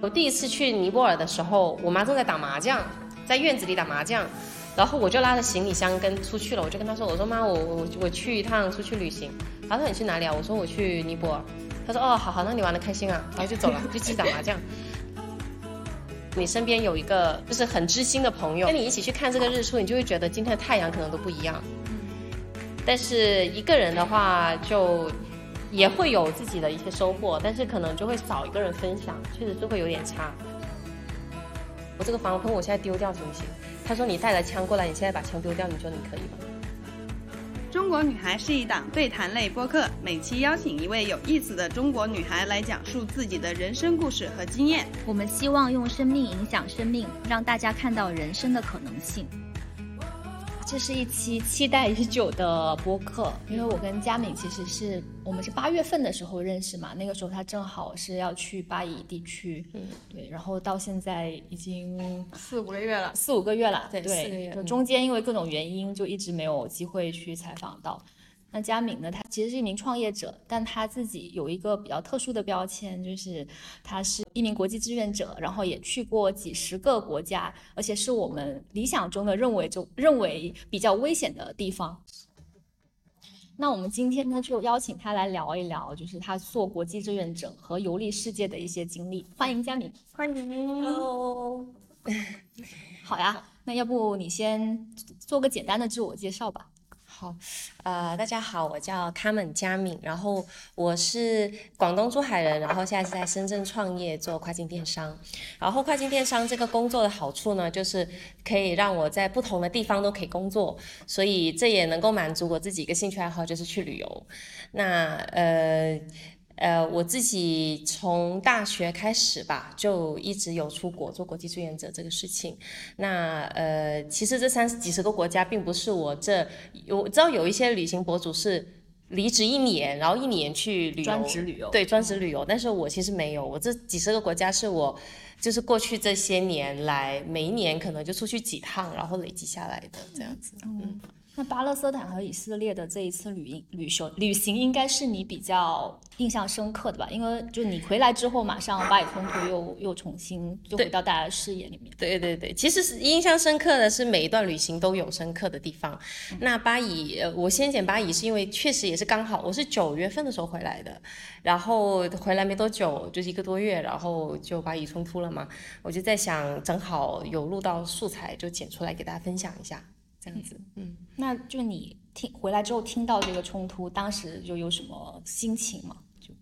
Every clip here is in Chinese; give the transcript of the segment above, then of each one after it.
我第一次去尼泊尔的时候，我妈正在打麻将，在院子里打麻将，然后我就拉着行李箱跟出去了。我就跟她说：“我说妈，我我我去一趟出去旅行。”她说：“你去哪里啊？”我说：“我去尼泊尔。”她说：“哦，好好，那你玩的开心啊。”然后就走了，就继续打麻将。你身边有一个就是很知心的朋友，跟你一起去看这个日出，你就会觉得今天的太阳可能都不一样。但是一个人的话就。也会有自己的一些收获，但是可能就会少一个人分享，确实是会有点差。我这个防喷我现在丢掉行不行？他说你带了枪过来，你现在把枪丢掉，你说你可以吗？中国女孩是一档对谈类播客，每期邀请一位有意思的中国女孩来讲述自己的人生故事和经验。我们希望用生命影响生命，让大家看到人生的可能性。这是一期期待已久的播客，因为我跟佳敏其实是我们是八月份的时候认识嘛，那个时候他正好是要去巴以地区，嗯，对，然后到现在已经四五个月了，四五个月了，对，四个月，就中间因为各种原因就一直没有机会去采访到。那佳敏呢？她其实是一名创业者，但她自己有一个比较特殊的标签，就是她是一名国际志愿者，然后也去过几十个国家，而且是我们理想中的认为就认为比较危险的地方。那我们今天呢，就邀请他来聊一聊，就是他做国际志愿者和游历世界的一些经历。欢迎佳敏，欢迎，Hello，好呀，那要不你先做个简单的自我介绍吧。好，呃，大家好，我叫卡门佳敏，然后我是广东珠海人，然后现在是在深圳创业做跨境电商。然后跨境电商这个工作的好处呢，就是可以让我在不同的地方都可以工作，所以这也能够满足我自己一个兴趣爱好，就是去旅游。那呃。呃，我自己从大学开始吧，就一直有出国做国际志愿者这个事情。那呃，其实这三十几十个国家，并不是我这，我知道有一些旅行博主是离职一年，然后一年去旅游，专职旅游，对，专职旅游。但是我其实没有，我这几十个国家是我，就是过去这些年来，每一年可能就出去几趟，然后累积下来的这样子，嗯。那巴勒斯坦和以色列的这一次旅旅行旅行应该是你比较印象深刻的吧？因为就你回来之后，马上巴以冲突又又重新就回到大家的视野里面。对对对，其实是印象深刻的是每一段旅行都有深刻的地方。那巴以，我先讲巴以是因为确实也是刚好，我是九月份的时候回来的，然后回来没多久，就是一个多月，然后就巴以冲突了嘛，我就在想，正好有录到素材，就剪出来给大家分享一下。这样子，嗯，那就你听回来之后听到这个冲突，当时就有什么心情吗？就，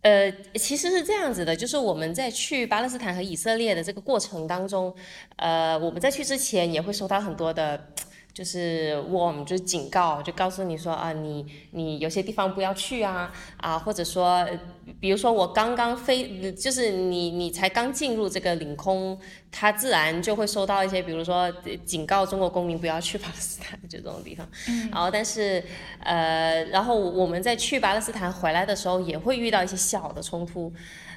呃，其实是这样子的，就是我们在去巴勒斯坦和以色列的这个过程当中，呃，我们在去之前也会收到很多的。就是 warm，就是警告，就告诉你说啊，你你有些地方不要去啊啊，或者说，比如说我刚刚飞，就是你你才刚进入这个领空，它自然就会收到一些，比如说警告中国公民不要去巴勒斯坦就这种地方。然后但是呃，然后我们在去巴勒斯坦回来的时候，也会遇到一些小的冲突。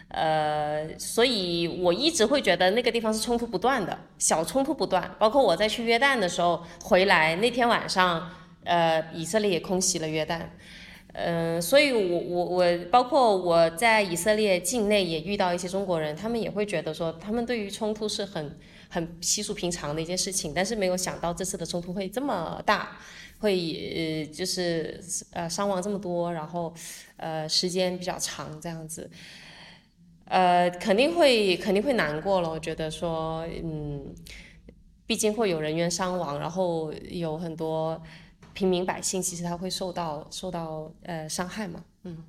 呃，所以我一直会觉得那个地方是冲突不断的，小冲突不断。包括我在去约旦的时候回来那天晚上，呃，以色列也空袭了约旦。嗯，所以我我我，包括我在以色列境内也遇到一些中国人，他们也会觉得说，他们对于冲突是很很稀疏平常的一件事情，但是没有想到这次的冲突会这么大，会呃就是呃伤亡这么多，然后呃时间比较长这样子。呃，肯定会肯定会难过了。我觉得说，嗯，毕竟会有人员伤亡，然后有很多平民百姓，其实他会受到受到呃伤害嘛。嗯，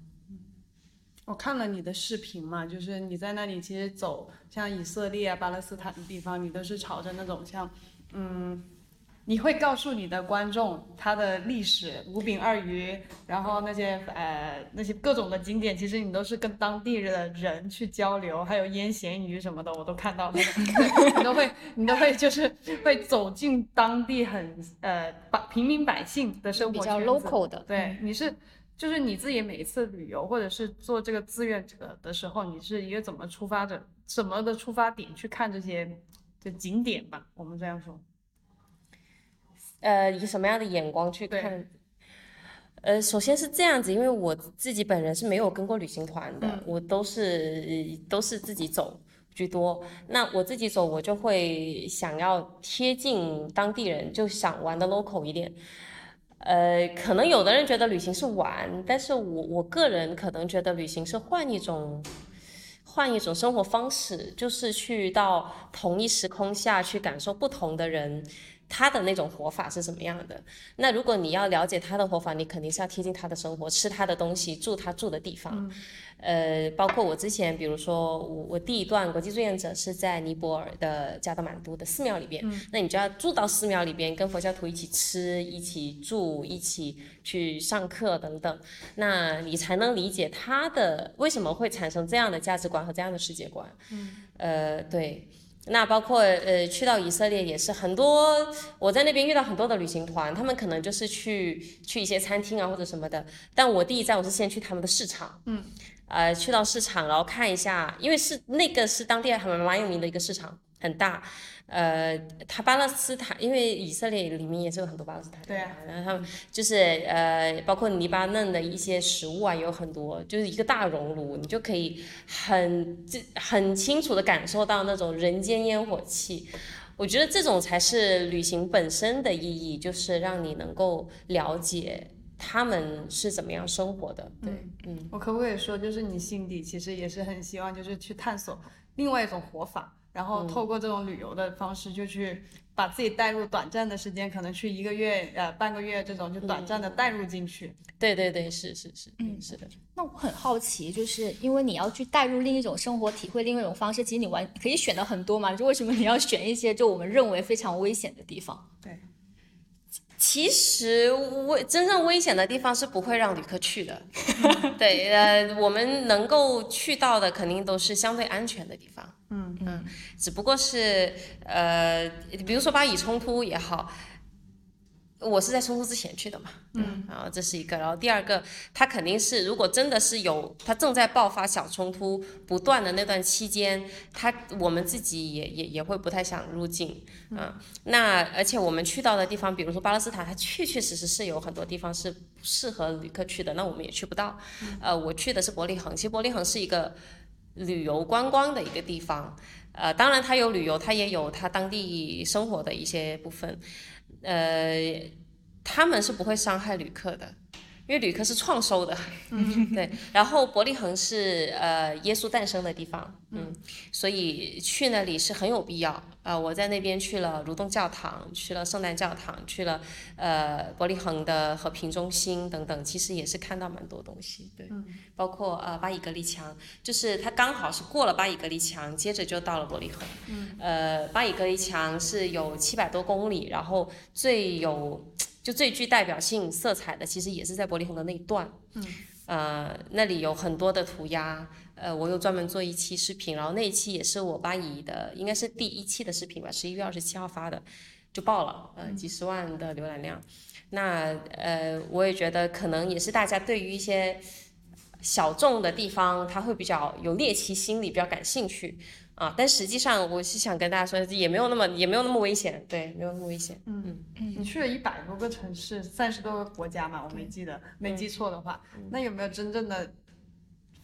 我看了你的视频嘛，就是你在那里其实走像以色列啊、巴勒斯坦的地方，你都是朝着那种像，嗯。你会告诉你的观众他的历史，五饼二鱼，然后那些呃那些各种的景点，其实你都是跟当地的人去交流，还有腌咸鱼什么的，我都看到了，你都会你都会就是会走进当地很呃百平民百姓的生活，比较 local 的。对，你是就是你自己每一次旅游或者是做这个志愿者的时候，你是一个怎么出发的，什么的出发点去看这些就景点吧，我们这样说。呃，以什么样的眼光去看？呃，首先是这样子，因为我自己本人是没有跟过旅行团的，我都是都是自己走居多。那我自己走，我就会想要贴近当地人，就想玩的 local 一点。呃，可能有的人觉得旅行是玩，但是我我个人可能觉得旅行是换一种。换一种生活方式，就是去到同一时空下去感受不同的人，他的那种活法是什么样的。那如果你要了解他的活法，你肯定是要贴近他的生活，吃他的东西，住他住的地方。呃，包括我之前，比如说我我第一段国际志愿者是在尼泊尔的加德满都的寺庙里边，那你就要住到寺庙里边，跟佛教徒一起吃，一起住，一起去上课等等，那你才能理解他的为什么会产生这样的价值观和这样的世界观。嗯，呃，对。那包括呃去到以色列也是很多，我在那边遇到很多的旅行团，他们可能就是去去一些餐厅啊或者什么的，但我第一站我是先去他们的市场。嗯。呃，去到市场，然后看一下，因为是那个是当地还蛮有名的一个市场，很大。呃，他巴勒斯坦，因为以色列里面也是有很多巴勒斯坦。对啊。然后他们就是呃，包括黎巴嫩的一些食物啊，有很多，就是一个大熔炉，你就可以很这很清楚的感受到那种人间烟火气。我觉得这种才是旅行本身的意义，就是让你能够了解。他们是怎么样生活的？对，嗯，我可不可以说，就是你心底其实也是很希望，就是去探索另外一种活法，然后透过这种旅游的方式，就去把自己带入短暂的时间，可能去一个月、呃半个月这种，就短暂的带入进去。对对对，是是是，嗯，是的。那我很好奇，就是因为你要去带入另一种生活，体会另一种方式，其实你完可以选的很多嘛，就为什么你要选一些就我们认为非常危险的地方？对。其实危真正危险的地方是不会让旅客去的，对，呃，我们能够去到的肯定都是相对安全的地方，嗯嗯，只不过是呃，比如说巴以冲突也好。我是在冲突之前去的嘛，嗯，然后这是一个，然后第二个，他肯定是如果真的是有他正在爆发小冲突不断的那段期间，他我们自己也也也会不太想入境，嗯，那而且我们去到的地方，比如说巴勒斯坦，它确确实实是有很多地方是适合旅客去的，那我们也去不到，呃，我去的是伯利恒，其实伯利恒是一个旅游观光的一个地方，呃，当然它有旅游，它也有它当地生活的一些部分。呃，他们是不会伤害旅客的，因为旅客是创收的，对。然后伯利恒是呃耶稣诞生的地方，嗯，所以去那里是很有必要。呃，我在那边去了蠕动教堂，去了圣诞教堂，去了呃伯利恒的和平中心等等，其实也是看到蛮多东西，对。包括呃巴以隔离墙，就是它刚好是过了巴以隔离墙，接着就到了伯利恒。嗯。呃，巴以隔离墙是有七百多公里，然后最有就最具代表性色彩的，其实也是在伯利恒的那一段。嗯。呃，那里有很多的涂鸦。呃，我又专门做一期视频，然后那一期也是我巴以的，应该是第一期的视频吧，十一月二十七号发的，就爆了，呃，几十万的浏览量。那呃，我也觉得可能也是大家对于一些小众的地方，他会比较有猎奇心理，比较感兴趣啊。但实际上，我是想跟大家说，也没有那么也没有那么危险，对，没有那么危险。嗯嗯。你去了一百多个城市，三十多个国家嘛，我没记得，没记错的话，那有没有真正的？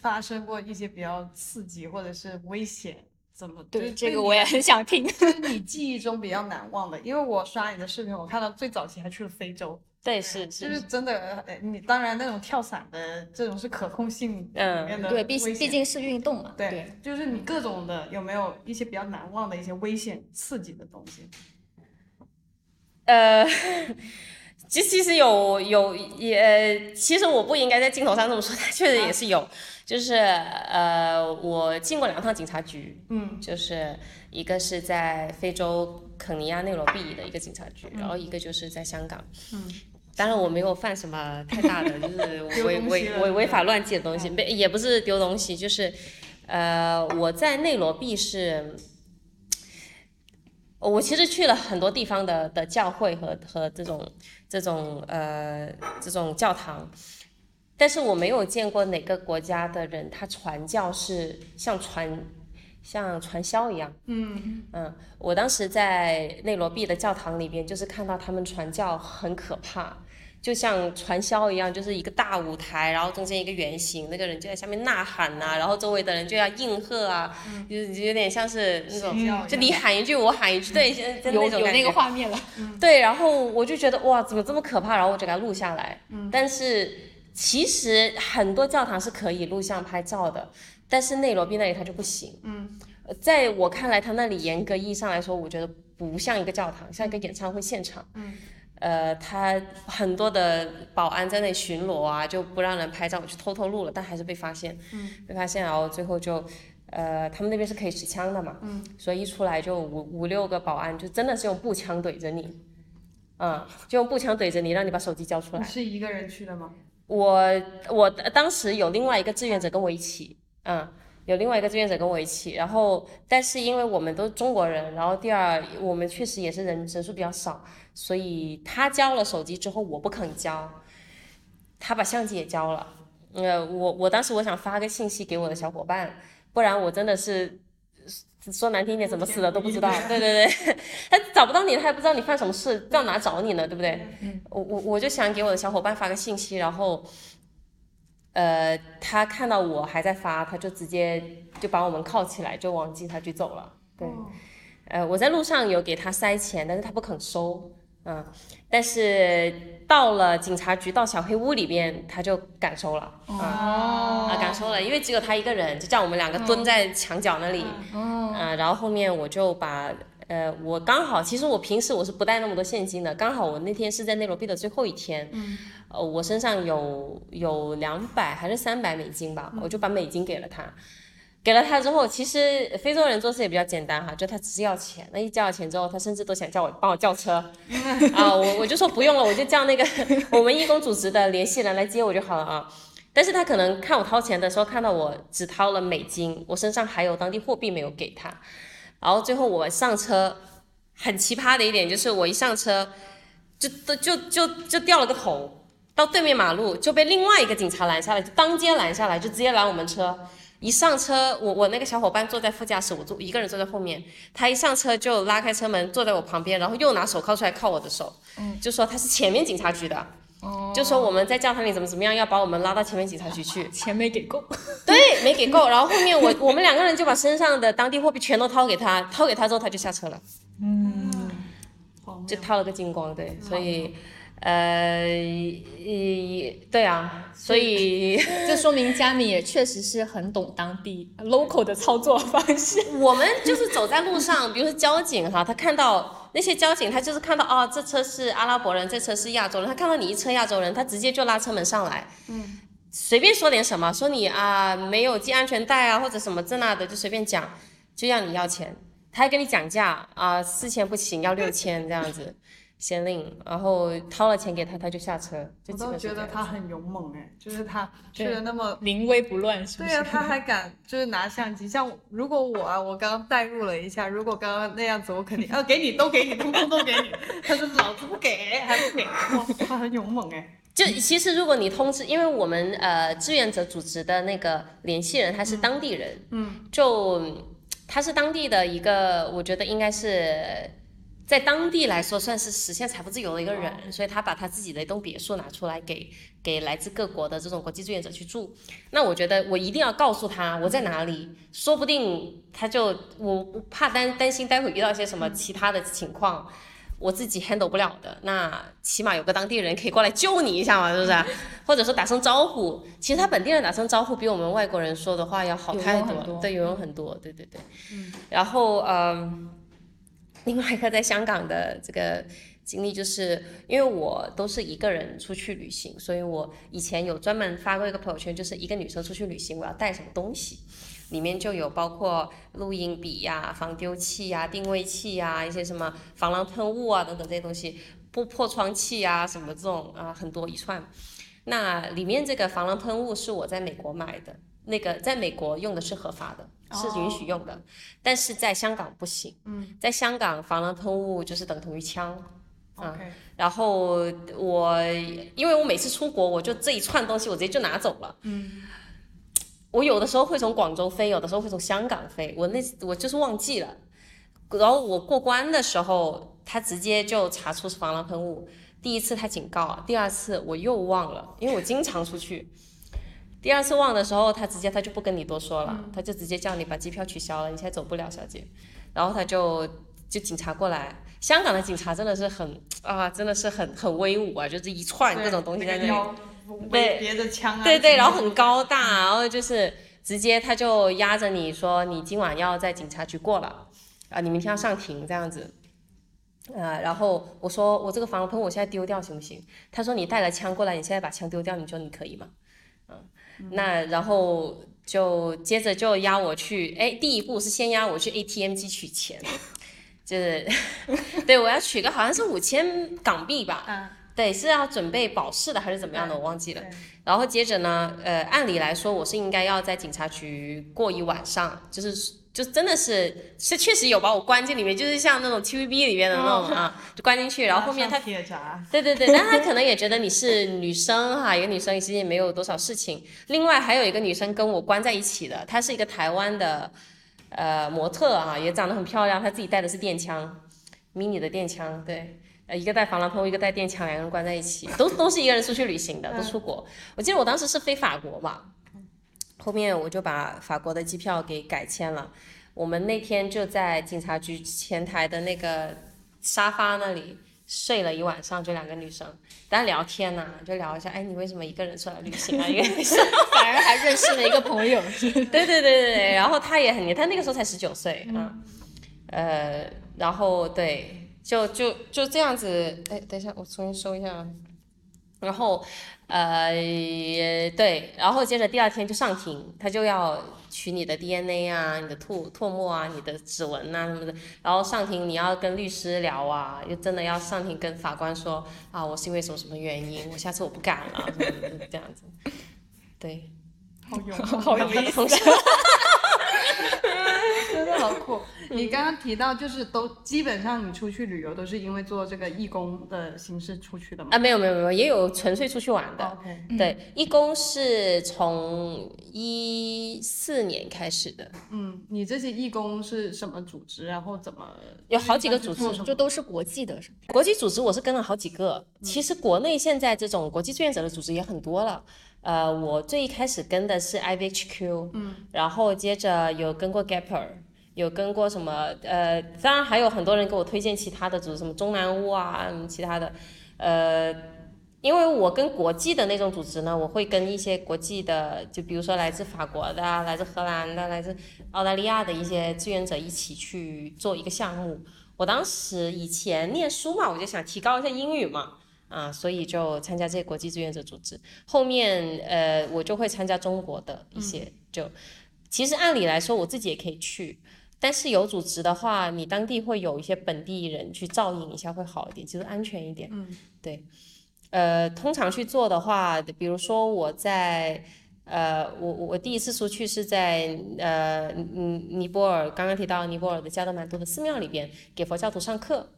发生过一些比较刺激或者是危险，怎么对这个我也很想听。就是你记忆中比较难忘的，因为我刷你的视频，我看到最早期还去了非洲。对，是是就是真的。你当然那种跳伞的这种是可控性里面的，对，毕毕竟是运动嘛。对，就是你各种的有没有一些比较难忘的一些危险刺激的东西？呃。其其实有有也，其实我不应该在镜头上这么说，但确实也是有，就是呃，我进过两趟警察局，嗯，就是一个是在非洲肯尼亚内罗毕的一个警察局，然后一个就是在香港，嗯，当然我没有犯什么太大的，就是违违违违法乱纪的东西，没也不是丢东西，就是呃，我在内罗毕是。我其实去了很多地方的的教会和和这种这种呃这种教堂，但是我没有见过哪个国家的人他传教是像传像传销一样。嗯嗯，我当时在内罗毕的教堂里边，就是看到他们传教很可怕，就像传销一样，就是一个大舞台，然后中间一个圆形，那个人就在下面呐喊呐、然后周围的人就要应和啊，就是有点像是那种，嗯就你喊一句我喊一句，对，有有那个。画面了。对，然后我就觉得哇，怎么这么可怕？然后我就给它录下来。但是其实很多教堂是可以录像拍照的，但是内罗毕那里它就不行。嗯，在我看来，他那里严格意义上来说，我觉得不像一个教堂，像一个演唱会现场。嗯。呃，他很多的保安在那里巡逻啊，就不让人拍照，我就偷偷录了，但还是被发现。嗯。被发现，然后最后就。呃，他们那边是可以持枪的嘛，嗯，所以一出来就五五六个保安，就真的是用步枪怼着你，嗯，就用步枪怼着你，让你把手机交出你来。是一个人去的吗？我我当时有另外一个志愿者跟我一起，嗯，有另外一个志愿者跟我一起，然后但是因为我们都是中国人，然后第二我们确实也是人人数比较少，所以他交了手机之后我不肯交，他把相机也交了，呃，我我当时我想发个信息给我的小伙伴，不然我真的是。说难听一点，怎么死的都不知道。对对对，他找不到你，他也不知道你犯什么事，到哪找你呢？对不对？我我我就想给我的小伙伴发个信息，然后，呃，他看到我还在发，他就直接就把我们铐起来，就往警察局走了。对，呃，我在路上有给他塞钱，但是他不肯收，嗯，但是到了警察局，到小黑屋里边，他就敢收了，哦啊，敢收了，因为只有他一个人，就叫我们两个蹲在墙角那里，嗯、然后后面我就把。呃，我刚好，其实我平时我是不带那么多现金的，刚好我那天是在内罗毕的最后一天，嗯，呃，我身上有有两百还是三百美金吧，我就把美金给了他，给了他之后，其实非洲人做事也比较简单哈，就他只是要钱，那一交了钱之后，他甚至都想叫我帮我叫车，啊，我我就说不用了，我就叫那个 我们义工组织的联系人来接我就好了啊。但是他可能看我掏钱的时候，看到我只掏了美金，我身上还有当地货币没有给他，然后最后我上车，很奇葩的一点就是我一上车，就就就就就掉了个头，到对面马路就被另外一个警察拦下来，就当街拦下来，就直接拦我们车。一上车，我我那个小伙伴坐在副驾驶，我坐一个人坐在后面。他一上车就拉开车门，坐在我旁边，然后又拿手铐出来铐我的手，就说他是前面警察局的，就说我们在教堂里怎么怎么样，要把我们拉到前面警察局去。钱没 给够，对，没给够。然后后面我我们两个人就把身上的当地货币全都掏给他，掏给他之后他就下车了，荒谬就掏了个精光。对，所以呃，一对啊，所以 这说明佳敏也确实是很懂当地 local 的操作方式。我们就是走在路上，比如说交警哈，他看到那些交警，他就是看到哦，这车是阿拉伯人，这车是亚洲人，他看到你一车亚洲人，他直接就拉车门上来，嗯，随便说点什么，说你啊没有系安全带啊，或者什么这那的，就随便讲，就让你要钱，他还跟你讲价啊，四千不行，要六千这样子。先令，然后掏了钱给他，他就下车，就我觉得他很勇猛哎，就是他去的那么临危不乱，是不是？对呀、他还敢就是拿相机。像如果我啊，我刚刚代入了一下，如果刚刚那样子，我肯定啊给你，都给你，通通都给你。他说老子不给，还不给，哇，他很勇猛哎。就其实，如果你通知，因为我们呃志愿者组织的那个联系人他是当地人，嗯，就他是当地的一个，我觉得应该是在当地来说算是实现财富自由的一个人，所以他把他自己的一栋别墅拿出来给给来自各国的这种国际志愿者去住。那我觉得我一定要告诉他我在哪里，说不定他就我我怕担担心待会遇到一些什么其他的情况。我自己 handle 不了的，那起码有个当地人可以过来救你一下嘛，是不是？或者说打声招呼，其实他本地人打声招呼比我们外国人说的话要好太多，对，有用很多，对对对。嗯。然后嗯，另外一个在香港的这个经历，就是因为我都是一个人出去旅行，所以我以前有专门发过一个朋友圈，就是一个女生出去旅行，我要带什么东西。里面就有包括录音笔呀、防丢器呀、定位器呀、一些什么防狼喷雾啊等等这些东西，破破窗器啊什么这种啊很多一串。那里面这个防狼喷雾是我在美国买的，那个在美国用的是合法的，是允许用的，但是在香港不行。嗯，在香港防狼喷雾就是等同于枪。啊 OK，然后我因为我每次出国，我就这一串东西我直接就拿走了。嗯，我有的时候会从广州飞，有的时候会从香港飞，我那我就是忘记了。然后我过关的时候，他直接就查出是防狼喷雾，第一次他警告，第二次我又忘了，因为我经常出去。第二次忘的时候，他直接他就不跟你多说了，他就直接叫你把机票取消了，你现在走不了，小姐。然后他就就警察过来，香港的警察真的是很啊，真的是很很威武啊，就是一串各种东西在那里。对，别着枪啊。对对，然后很高大，然后就是直接他就压着你说你今晚要在警察局过了，啊，你明天要上庭这样子。呃，然后我说我这个防狼喷我现在丢掉行不行？他说你带了枪过来，你现在把枪丢掉，你说你可以吗？嗯，那然后就接着就押我去，哎，第一步是先押我去 ATM 机取钱，就是 对我要取个好像是五千港币吧，嗯，对，是要准备保释的还是怎么样的，我忘记了。然后接着呢，呃，按理来说我是应该要在警察局过一晚上，就是。就真的是是确实有把我关进里面，就是像那种 TVB 里面的那种啊，就关进去，然后后面他对对对，但他可能也觉得你是女生哈，一个女生其实也没有多少事情。另外还有一个女生跟我关在一起的，她是一个台湾的呃模特啊，也长得很漂亮，她自己带的是电枪，mini 的电枪，对，呃一个带防狼喷雾，一个带电枪，两个人关在一起，都都是一个人出去旅行的，都出国。我记得我当时是飞法国嘛。后面我就把法国的机票给改签了，我们那天就在警察局前台的那个沙发那里睡了一晚上，就两个女生，但聊天呢，就聊一下，哎，你为什么一个人出来旅行啊？一个女生 反而还认识了一个朋友，对对对对对，然后他也很年，他那个时候才十九岁啊，呃，然后对，就就就这样子，哎，等一下，我重新收一下，然后。呃，对，然后接着第二天就上庭，他就要取你的 DNA 啊，你的唾唾沫啊，你的指纹啊什么的，然后上庭你要跟律师聊啊，又真的要上庭跟法官说啊，我是因为什么什么原因，我下次我不敢了，这样子，对，好有好有意思。真的好酷！你刚刚提到，就是都基本上你出去旅游都是因为做这个义工的形式出去的吗？啊，没有没有没有，也有纯粹出去玩的。OK，对，义工是从一四年开始的。嗯，你这些义工是什么组织？然后怎么？有好几个组织，就都是国际的。国际组织我是跟了好几个。其实国内现在这种国际志愿者的组织也很多了。呃，我最一开始跟的是 IVHQ，嗯，然后接着有跟过 Gapper，有跟过什么，呃，当然还有很多人给我推荐其他的组织，什么中南屋啊，什么其他的，呃，因为我跟国际的那种组织呢，我会跟一些国际的，就比如说来自法国的、来自荷兰的、来自澳大利亚的一些志愿者一起去做一个项目。我当时以前念书嘛，我就想提高一下英语嘛。啊，所以就参加这些国际志愿者组织。后面呃，我就会参加中国的一些。就其实按理来说，我自己也可以去，但是有组织的话，你当地会有一些本地人去照应一下，会好一点，就是安全一点。嗯，对。呃，通常去做的话，比如说我在呃，我我第一次出去是在呃尼尼泊尔，刚刚提到尼泊尔的加德满都的寺庙里边给佛教徒上课。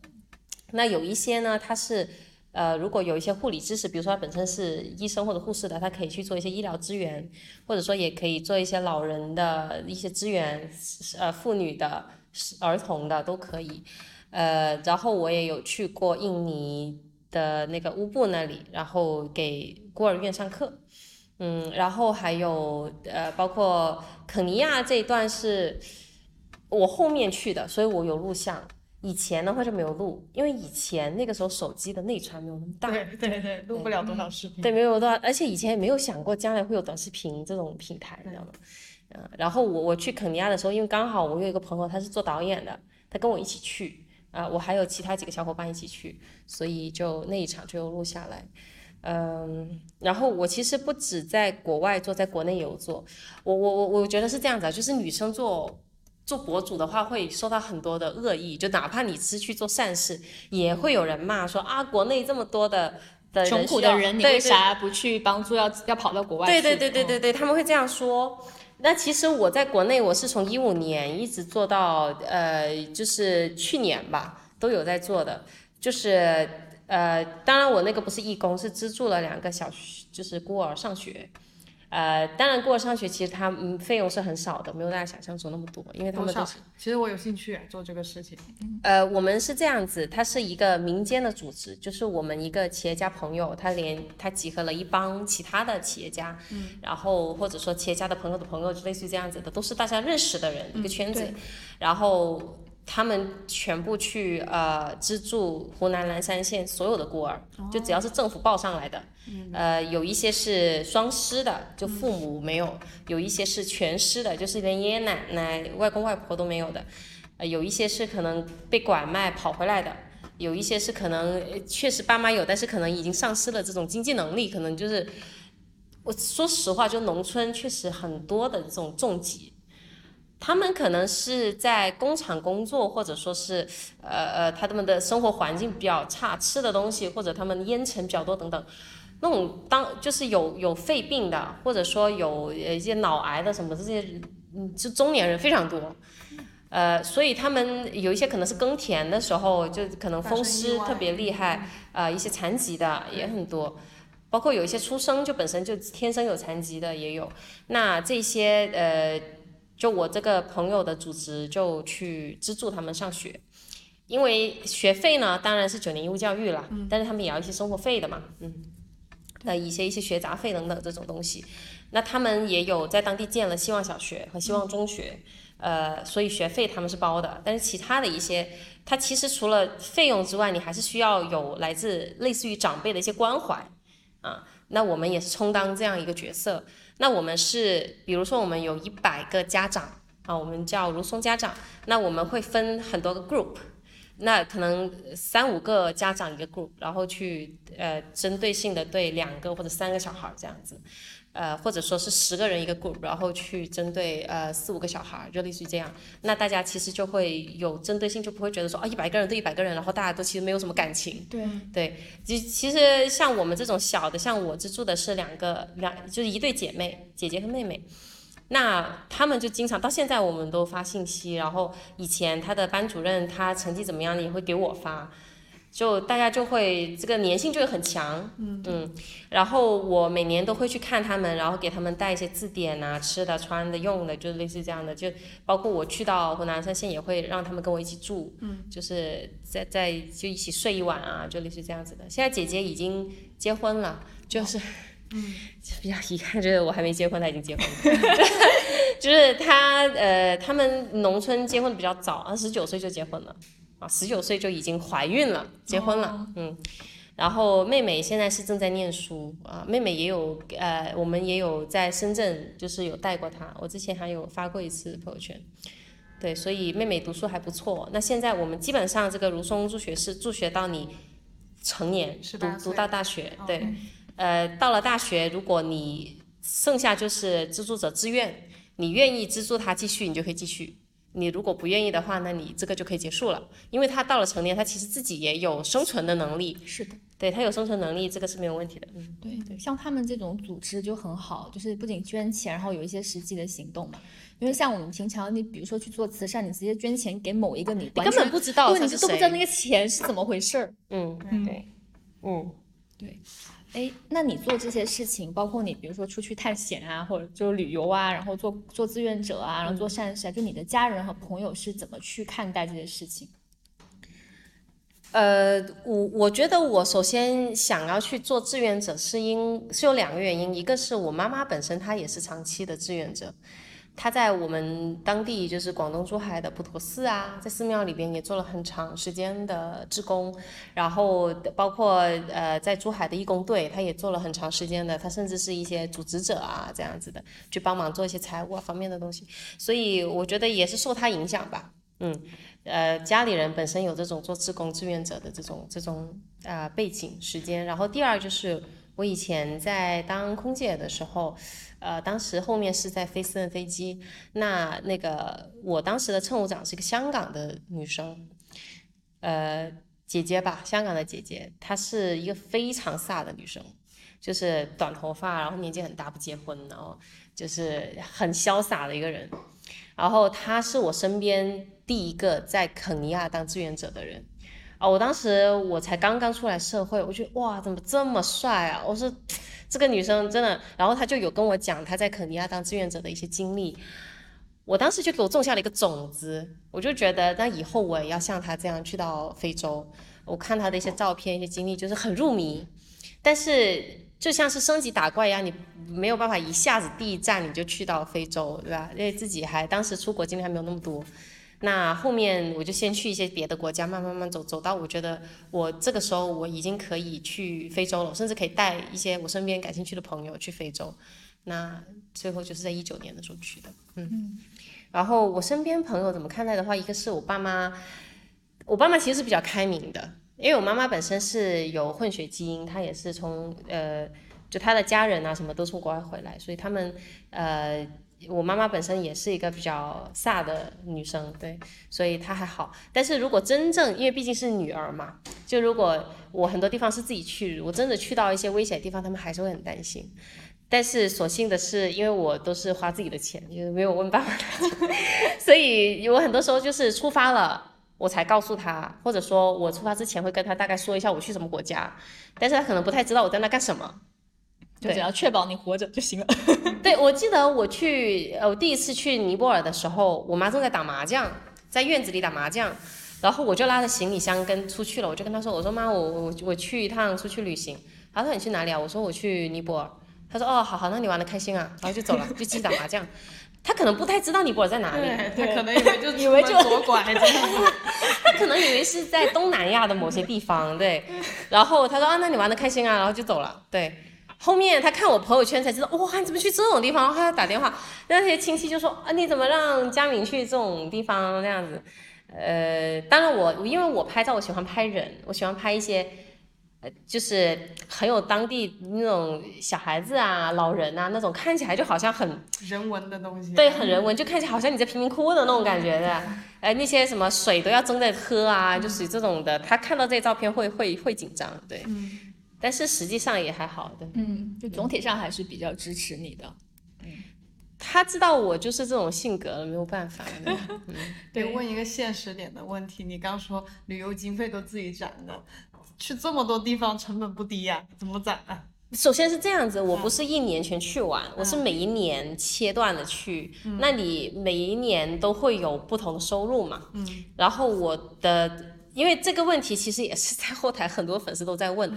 那有一些呢，他是。呃，如果有一些护理知识，比如说他本身是医生或者护士的，他可以去做一些医疗资源，或者说也可以做一些老人的一些资源，呃，妇女的、儿童的都可以。呃，然后我也有去过印尼的那个乌布那里，然后给孤儿院上课。嗯，然后还有呃，包括肯尼亚这一段是我后面去的，所以我有录像。以前的话就没有录，因为以前那个时候手机的内存没有那么大，对对对，录不了多少视频。对，没有多少，而且以前也没有想过将来会有短视频这种平台，你知道吗？嗯，然后我我去肯尼亚的时候，因为刚好我有一个朋友他是做导演的，他跟我一起去，啊，我还有其他几个小伙伴一起去，所以就那一场就录下来。嗯，然后我其实不止在国外做，在国内也有做。我我我我觉得是这样子啊，就是女生做。做博主的话会受到很多的恶意，就哪怕你是去做善事，也会有人骂说啊，国内这么多的的穷苦的人，你为啥不去帮助？要要跑到国外？对对对对对对，他们会这样说。那其实我在国内，我是从一五年一直做到呃，就是去年吧，都有在做的。就是呃，当然我那个不是义工，是资助了两个小就是孤儿上学。呃，当然过了上学其实它嗯费用是很少的，没有大家想象中那么多，因为他们都是？其实我有兴趣做这个事情。呃，我们是这样子，它是一个民间的组织，就是我们一个企业家朋友，他连他集合了一帮其他的企业家，嗯，然后或者说企业家的朋友的朋友，就类似于这样子的，都是大家认识的人、一个圈子，然后他们全部去呃资助湖南蓝山县所有的孤儿，就只要是政府报上来的，呃，有一些是双失的，就父母没有；有一些是全失的，就是连爷爷奶奶、外公外婆都没有的。呃，有一些是可能被拐卖跑回来的，有一些是可能呃确实爸妈有，但是可能已经丧失了这种经济能力，可能就是我说实话，就农村确实很多的这种重疾，他们可能是在工厂工作，或者说是呃呃他们的生活环境比较差，吃的东西或者他们烟尘比较多等等。那种当就是有有肺病的，或者说有呃一些脑癌的什么这些，嗯，就中年人非常多。呃，所以他们有一些可能是耕田的时候，就可能风湿特别厉害，呃，一些残疾的也很多，包括有一些出生就本身就天生有残疾的也有。那这些呃，就我这个朋友的组织就去资助他们上学，因为学费呢当然是九年义务教育了，但是他们也要一些生活费的嘛，嗯，那，一些一些学杂费等等这种东西。那他们也有在当地建了希望小学和希望中学。呃，所以学费他们是包的，但是其他的一些，他其实除了费用之外，你还是需要有来自类似于长辈的一些关怀啊。那我们也是充当这样一个角色。那我们是，比如说我们有一百个家长啊，我们叫如松家长，那我们会分很多个 group，那可能三五个家长一个 group，然后去呃针对性的对两个或者三个小孩这样子。呃，或者说是十个人一个 group，然后去针对呃四五个小孩儿，就类似于这样。那大家其实就会有针对性，就不会觉得说啊一百个人对一百个人，然后大家都其实没有什么感情。对对，其其实像我们这种小的，像我资助的是两个两，就是一对姐妹，姐姐和妹妹。那他们就经常到现在我们都发信息，然后以前他的班主任他成绩怎么样也会给我发。就大家就会这个粘性就会很强，嗯然后我每年都会去看他们，然后给他们带一些字典啊、吃的、穿的、用的，就类似这样的。就包括我去到湖南三县，也会让他们跟我一起住，嗯，就是在在就一起睡一晚啊，就类似这样子的。现在姐姐已经结婚了，就是，嗯，比较遗憾，就是我还没结婚，她已经结婚了。就是她呃，他们农村结婚的比较早，二十九岁就结婚了。啊，十九岁就已经怀孕了，结婚了，嗯，然后妹妹现在是正在念书啊，妹妹也有呃，我们也有在深圳，就是有带过她，我之前还有发过一次朋友圈，对，所以妹妹读书还不错。那现在我们基本上这个如松助学是助学到你成年，读18读到大学，对，呃，到了大学，如果你剩下就是资助者自愿，你愿意资助他继续，你就可以继续。你如果不愿意的话，那你这个就可以结束了，因为他到了成年，他其实自己也有生存的能力，是的，对他有生存能力，这个是没有问题的。嗯，对对，像他们这种组织就很好，就是不仅捐钱，然后有一些实际的行动嘛。因为像我们平常，你比如说去做慈善，你直接捐钱给某一个你完根本全不知道对，你都不知道那个钱是怎么回事儿。嗯，对，嗯。哎，那你做这些事情，包括你比如说出去探险啊，或者就是旅游啊，然后做做志愿者啊，然后做善事啊，就你的家人和朋友是怎么去看待这些事情？呃，我我觉得我首先想要去做志愿者，是因是有两个原因，一个是我妈妈本身她也是长期的志愿者，他在我们当地就是广东珠海的普陀寺啊，在寺庙里边也做了很长时间的志工，然后包括呃在珠海的义工队，他也做了很长时间的，他甚至是一些组织者啊这样子的，去帮忙做一些财务方面的东西，所以我觉得也是受他影响吧，嗯。呃，家里人本身有这种做志工志愿者的这种这种呃背景时间，然后第二就是我以前在当空姐的时候，呃，当时后面是在飞私人飞机，那那个我当时的乘务长是一个香港的女生，呃，姐姐吧，香港的姐姐，她是一个非常飒的女生，就是短头发，然后年纪很大，不结婚，然后就是很潇洒的一个人。然后她是我身边第一个在肯尼亚当志愿者的人，啊，我当时我才刚刚出来社会，我觉得哇，怎么这么帅啊！我说这个女生真的，然后她就有跟我讲她在肯尼亚当志愿者的一些经历，我当时就给我种下了一个种子，我就觉得那以后我也要像她这样去到非洲。我看她的一些照片、一些经历，就是很入迷，但是就像是升级打怪一样，你没有办法一下子第一站你就去到非洲，对吧？因为自己还当时出国经历还没有那么多。那后面我就先去一些别的国家，慢慢慢走，走到我觉得我这个时候我已经可以去非洲了，甚至可以带一些我身边感兴趣的朋友去非洲。那最后就是在一九年的时候去的，嗯。然后我身边朋友怎么看待的话，一个是我爸妈，我爸妈其实是比较开明的，因为我妈妈本身是有混血基因，她也是从呃，就她的家人啊什么都从国外回来，所以他们呃。我妈妈本身也是一个比较飒的女生，对，所以她还好。但是如果真正，因为毕竟是女儿嘛，就如果我很多地方是自己去，我真的去到一些危险的地方，他们还是会很担心。但是所幸的是，因为我都是花自己的钱，就是没有问爸妈，所以我很多时候就是出发了，我才告诉他，或者说我出发之前会跟他大概说一下我去什么国家，但是他可能不太知道我在那干什么。就只要确保你活着就行了。对，我记得我去，呃，我第一次去尼泊尔的时候，我妈正在打麻将，在院子里打麻将，然后我就拉着行李箱跟出去了。我就跟她说：“我说妈，我我我去一趟出去旅行。”她说：“你去哪里啊？”我说：“我去尼泊尔。”她说：“哦，好好，那你玩的开心啊。”然后就走了，就继续打麻将。她可能不太知道尼泊尔在哪里，她可能以为就以为就左拐这样。她可能以为是在东南亚的某些地方，对。然后她说：“啊，那你玩的开心啊。”然后就走了，对。后面他看我朋友圈才知道，哇，你怎么去这种地方？然后他打电话，那些亲戚就说啊，你怎么让佳敏去这种地方那样子？呃，当然我因为我拍照，我喜欢拍人，我喜欢拍一些，呃，就是很有当地那种小孩子啊、老人啊那种，看起来就好像很人文的东西。对，很人文，就看起来好像你在贫民窟的那种感觉的。呃，那些什么水都要争着喝啊，就是这种的。他看到这些照片会会会紧张，对。但是实际上也还好的，嗯，就总体上还是比较支持你的，嗯，他知道我就是这种性格了，没有办法。对，问一个现实点的问题，你刚说旅游经费都自己攒的，去这么多地方成本不低呀，怎么攒啊？首先是这样子，我不是一年全去完，我是每一年切断的去，那你每一年都会有不同的收入嘛，嗯，然后我的。因为这个问题其实也是在后台很多粉丝都在问，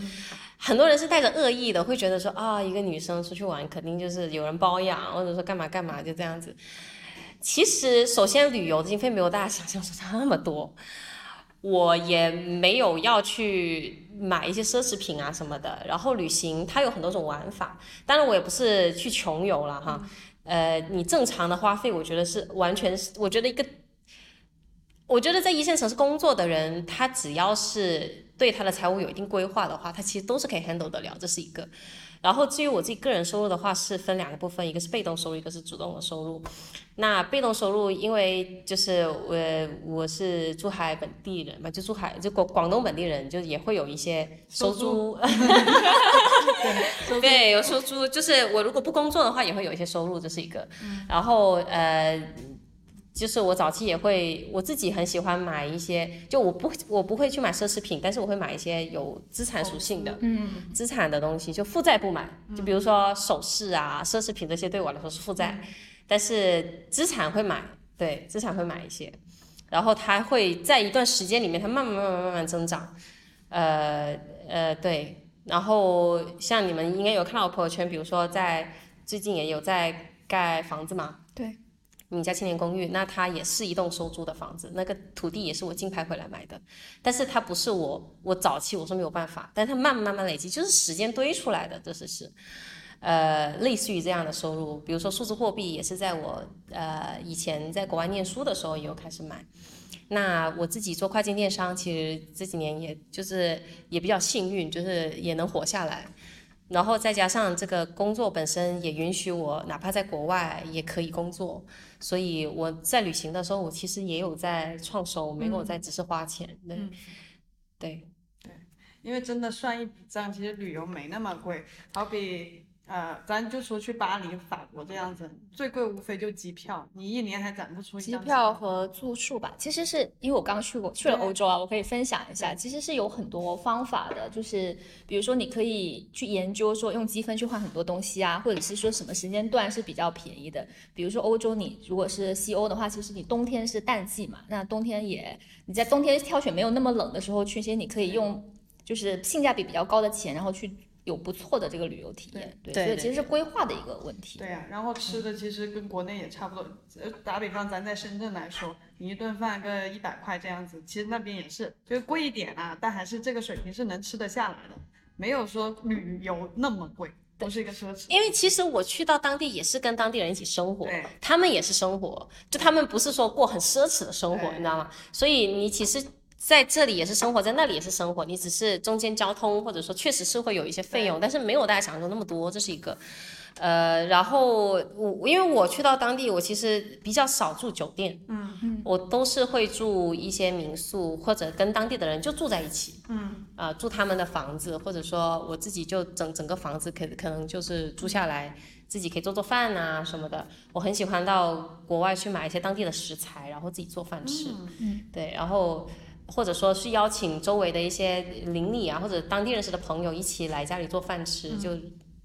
很多人是带着恶意的，会觉得说啊，一个女生出去玩肯定就是有人包养，或者说干嘛干嘛就这样子。其实首先旅游的经费没有大家想象中那么多，我也没有要去买一些奢侈品啊什么的。然后旅行它有很多种玩法，当然我也不是去穷游了哈。呃，你正常的花费，我觉得是完全是，我觉得一个。我觉得在一线城市工作的人，他只要是对他的财务有一定规划的话，他其实都是可以 handle 得了，这是一个。然后至于我自己个人收入的话，是分两个部分，一个是被动收入，一个是主动的收入。那被动收入，因为就是我我是珠海本地人嘛，就珠海就广广东本地人，就也会有一些 收租。对，有收租，就是我如果不工作的话，也会有一些收入，这是一个。然后呃。就是我早期也会，我自己很喜欢买一些，就我不我不会去买奢侈品，但是我会买一些有资产属性的，嗯，资产的东西，就负债不买，就比如说首饰啊、奢侈品这些对我来说是负债，但是资产会买，对，资产会买一些，然后它会在一段时间里面，它慢慢慢慢慢慢增长，呃呃对，然后像你们应该有看到我朋友圈，比如说在最近也有在盖房子嘛，对。你家青年公寓，那它也是一栋收租的房子，那个土地也是我竞拍回来买的，但是它不是我，我早期我说没有办法，但它慢慢慢慢累积，就是时间堆出来的，这是是，呃，类似于这样的收入，比如说数字货币也是在我呃以前在国外念书的时候也有开始买，那我自己做跨境电商，其实这几年也就是也比较幸运，就是也能活下来。然后再加上这个工作本身也允许我，哪怕在国外也可以工作，所以我在旅行的时候，我其实也有在创收，没有在只是花钱。对，对，对，因为真的算一笔账，其实旅游没那么贵。好比呃，咱就说去巴黎、法国这样子，最贵无非就机票，你一年还攒不出机票和住宿吧，其实是因为我刚去过去了欧洲啊，我可以分享一下，其实是有很多方法的，就是比如说你可以去研究说用积分去换很多东西啊，或者是说什么时间段是比较便宜的，比如说欧洲你如果是西欧的话，其实你冬天是淡季嘛，那冬天也你在冬天挑选没有那么冷的时候去，其实你可以用就是性价比比较高的钱，然后去。有不错的这个旅游体验，对，所以其实是规划的一个问题。对呀，然后吃的其实跟国内也差不多。呃，打比方，咱在深圳来说，你一顿饭个一百块这样子，其实那边也是，就是贵一点啊，但还是这个水平是能吃得下来的，没有说旅游那么贵，都是一个奢侈。因为其实我去到当地也是跟当地人一起生活，他们也是生活，就他们不是说过很奢侈的生活，你知道吗？所以你其实。在这里也是生活，在那里也是生活，你只是中间交通或者说确实是会有一些费用，但是没有大家想象中那么多，这是一个。呃，然后我因为我去到当地，我其实比较少住酒店，嗯嗯，我都是会住一些民宿或者跟当地的人就住在一起，嗯，啊，住他们的房子，或者说我自己就整整个房子可可能就是租下来，自己可以做做饭啊什么的。我很喜欢到国外去买一些当地的食材，然后自己做饭吃，嗯，对，然后。或者说是邀请周围的一些邻里啊，或者当地认识的朋友一起来家里做饭吃，就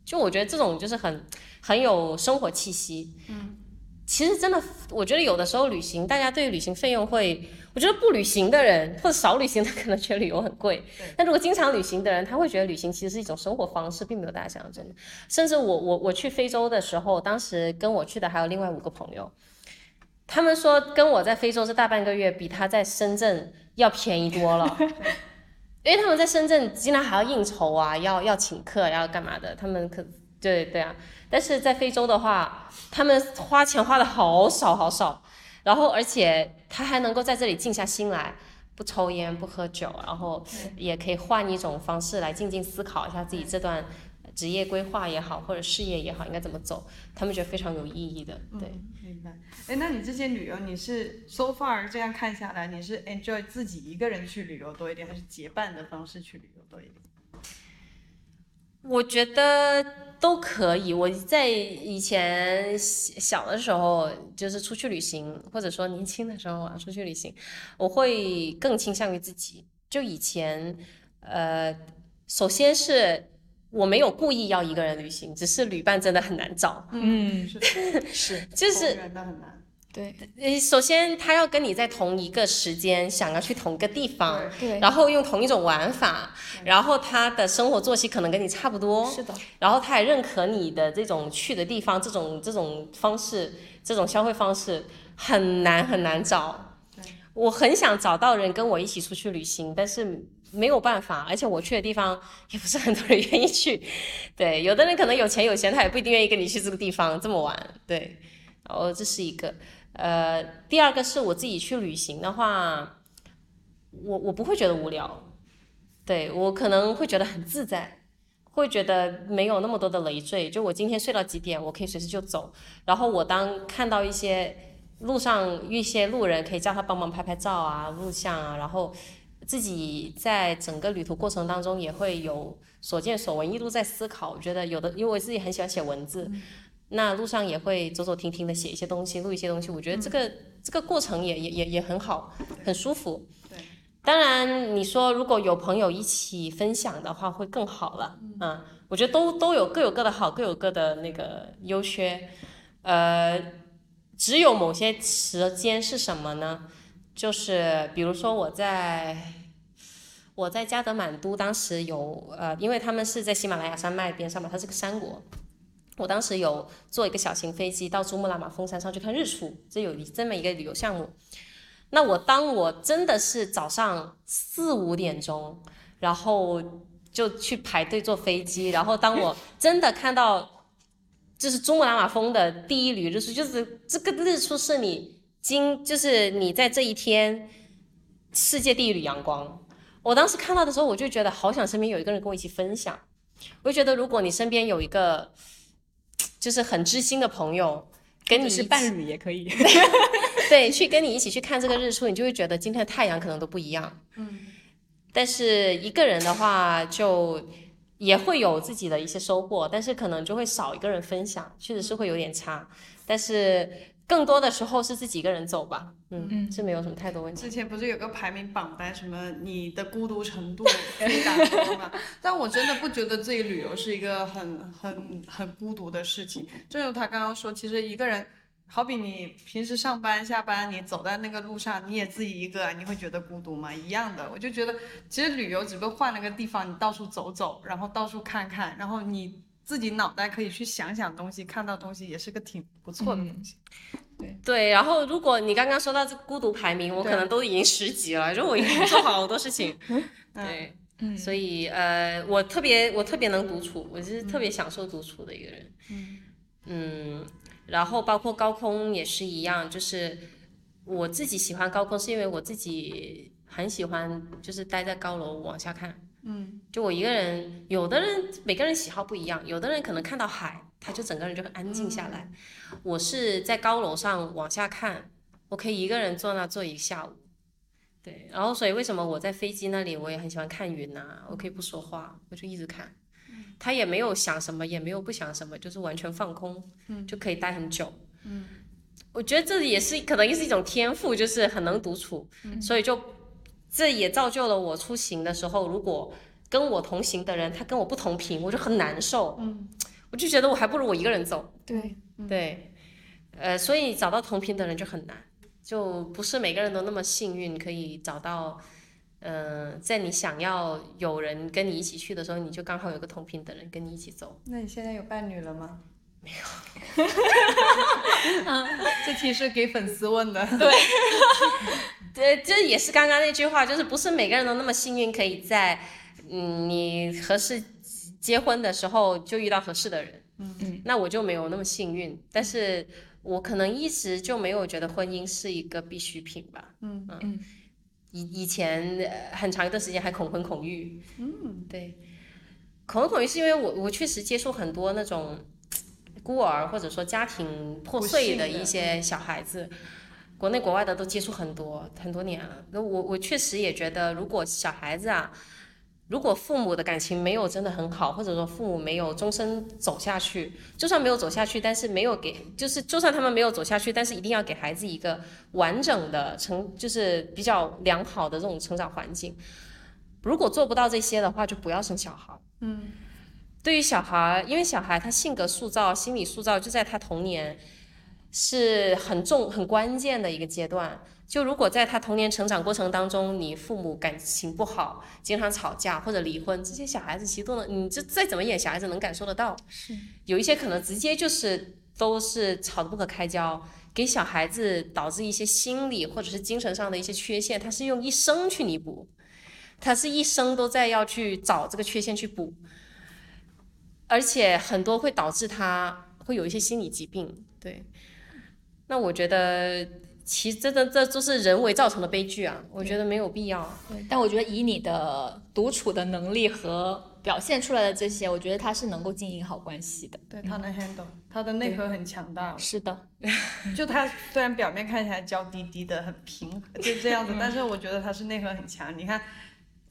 就我觉得这种就是很很有生活气息。嗯，其实真的，我觉得有的时候旅行，大家对旅行费用会，我觉得不旅行的人或者少旅行的可能觉得旅游很贵，但如果经常旅行的人，他会觉得旅行其实是一种生活方式，并没有大家想象中的。甚至我我我去非洲的时候，当时跟我去的还有另外五个朋友，他们说跟我在非洲这大半个月，比他在深圳。要便宜多了，因为他们在深圳经常还要应酬啊，要要请客，要干嘛的？他们可对对啊，但是在非洲的话，他们花钱花的好少好少，然后而且他还能够在这里静下心来，不抽烟不喝酒，然后也可以换一种方式来静静思考一下自己这段。职业规划也好，或者事业也好，应该怎么走？他们觉得非常有意义的。对，明白。哎，那你这些旅游，你是 so far 这样看下来，你是 enjoy 自己一个人去旅游多一点，还是结伴的方式去旅游多一点？我觉得都可以。我在以前小的时候，就是出去旅行，或者说年轻的时候啊，出去旅行，我会更倾向于自己。就以前，呃，首先是。我没有故意要一个人旅行，只是旅伴真的很难找。嗯，是，就是对，呃，首先他要跟你在同一个时间，想要去同一个地方，对，然后用同一种玩法，然后他的生活作息可能跟你差不多，是的，然后他也认可你的这种去的地方，这种这种方式，这种消费方式很难很难找。我很想找到人跟我一起出去旅行，但是。没有办法，而且我去的地方 也不是很多人愿意去。对，有的人可能有钱有闲，他也不一定愿意跟你去这个地方这么晚。对，然后这是一个。呃，第二个是我自己去旅行的话，我我不会觉得无聊。对我可能会觉得很自在，会觉得没有那么多的累赘。就我今天睡到几点，我可以随时就走。然后我当看到一些路上一些路人，可以叫他帮忙拍拍照啊、录像啊，然后。自己在整个旅途过程当中也会有所见所闻，一路在思考。我觉得有的，因为我自己很喜欢写文字，那路上也会走走停停的写一些东西，录一些东西。我觉得这个这个过程也也也也很好，很舒服。对，当然你说如果有朋友一起分享的话会更好了。嗯，我觉得都都有各有各的好，各有各的那个优缺。呃，只有某些时间是什么呢？就是比如说我在我在加德满都，当时有呃，因为他们是在喜马拉雅山脉边上嘛，它是个山国。我当时有坐一个小型飞机到珠穆朗玛峰山上去看日出，这有这么一个旅游项目。那我当我真的是早上四五点钟，然后就去排队坐飞机，然后当我 真的看到就是珠穆朗玛峰的第一缕日出，就是这个日出是你。今就是你在这一天，世界第一缕阳光。我当时看到的时候，我就觉得好想身边有一个人跟我一起分享。我就觉得，如果你身边有一个就是很知心的朋友，跟你是伴侣也可以，对，去跟你一起去看这个日出，你就会觉得今天的太阳可能都不一样。嗯。但是一个人的话，就也会有自己的一些收获，但是可能就会少一个人分享，确实是会有点差。但是更多的时候是自己一个人走吧，嗯，嗯是没有什么太多问题。之前不是有个排名榜单，什么你的孤独程度最大多嘛？但我真的不觉得自己旅游是一个很很很孤独的事情。正如他刚刚说，其实一个人，好比你平时上班下班，你走在那个路上，你也自己一个，你会觉得孤独吗？一样的，我就觉得其实旅游只不过换了个地方，你到处走走，然后到处看看，然后你自己脑袋可以去想想东西，看到东西，也是个挺不错的东西。对对，然后如果你刚刚说到这孤独排名，我可能都已经十级了，就我已经做好多事情。对，嗯所以呃，我特别我特别能独处，我是特别享受独处的一个人。嗯然后包括高空也是一样，就是我自己喜欢高空，是因为我自己很喜欢，就是待在高楼往下看。嗯，就我一个人，有的人每个人喜好不一样，有的人可能看到海，他就整个人就会安静下来。我是在高楼上往下看，我可以一个人坐那坐一下午。对，然后所以为什么我在飞机那里我也很喜欢看云呐、我可以不说话，我就一直看。他也没有想什么，也没有不想什么，就是完全放空，就可以待很久。嗯，我觉得这也是可能也是一种天赋，就是很能独处，所以就这也造就了我出行的时候，如果跟我同行的人他跟我不同频，我就很难受。嗯，我就觉得我还不如我一个人走。对，对，呃，所以找到同频的人就很难，就不是每个人都那么幸运可以找到，嗯、在你想要有人跟你一起去的时候，你就刚好有个同频的人跟你一起走。那你现在有伴侣了吗？没有。这题是给粉丝问的。对，对这也是刚刚那句话，就是不是每个人都那么幸运，可以在嗯你合适结婚的时候就遇到合适的人。嗯嗯，那我就没有那么幸运，但是我可能一直就没有觉得婚姻是一个必需品吧。嗯嗯，以以前呃很长一段时间还恐婚恐育。嗯，对，恐婚恐育是因为我我确实接触很多那种孤儿或者说家庭破碎的一些小孩子。国内国外的都接触很多很多年了，那我我确实也觉得，如果小孩子啊，如果父母的感情没有真的很好，或者说父母没有终身走下去，就算没有走下去，但是没有给，就是就算他们没有走下去，但是一定要给孩子一个完整的成，就是比较良好的这种成长环境。如果做不到这些的话，就不要生小孩。嗯，对于小孩，因为小孩他性格塑造、心理塑造就在他童年。是很重很关键的一个阶段。就如果在他童年成长过程当中，你父母感情不好，经常吵架或者离婚，这些小孩子其实都能，你这再怎么演，小孩子能感受得到。是有一些可能直接就是都是吵得不可开交，给小孩子导致一些心理或者是精神上的一些缺陷，他是用一生去弥补，他是一生都在要去找这个缺陷去补，而且很多会导致他会有一些心理疾病。对，那我觉得其实这这这都是人为造成的悲剧啊，我觉得没有必要。对，但我觉得以你的独处的能力和表现出来的这些，我觉得他是能够经营好关系的。对他能 handle，他的内核很强大。是的，就他虽然表面看起来娇滴滴的，很平和，就这样子，但是我觉得他是内核很强。你看，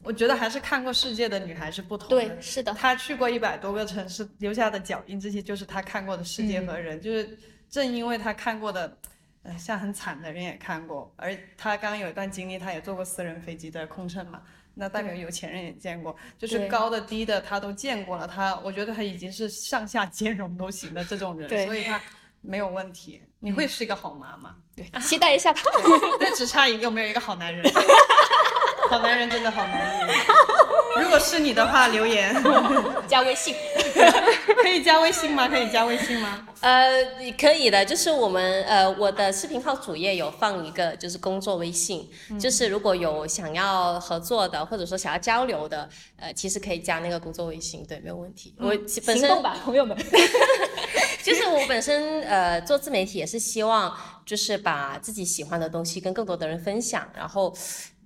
我觉得还是看过世界的女孩是不同的。对，是的，她去过一百多个城市，留下的脚印，这些就是她看过的世界和人。就是正因为她看过的，呃，像很惨的人也看过，而她刚刚有一段经历，她也坐过私人飞机的空乘嘛。那代表有钱人也见过，就是高的低的她都见过了。她我觉得她已经是上下兼容都行的这种人，对所以她没有问题。你会是一个好妈妈。对，期待一下吧。但只差一个，没有一个好男人。好男人真的好男人。如果是你的话，留言 加微信。可以加微信吗？可以加微信吗？呃，可以的，就是我们呃，我的视频号主页有放一个就是工作微信，就是如果有想要合作的或者说想要交流的，呃，其实可以加那个工作微信，对，没有问题。我本身行动吧，朋友们。就是我本身呃做自媒体也是希望就是把自己喜欢的东西跟更多的人分享，然后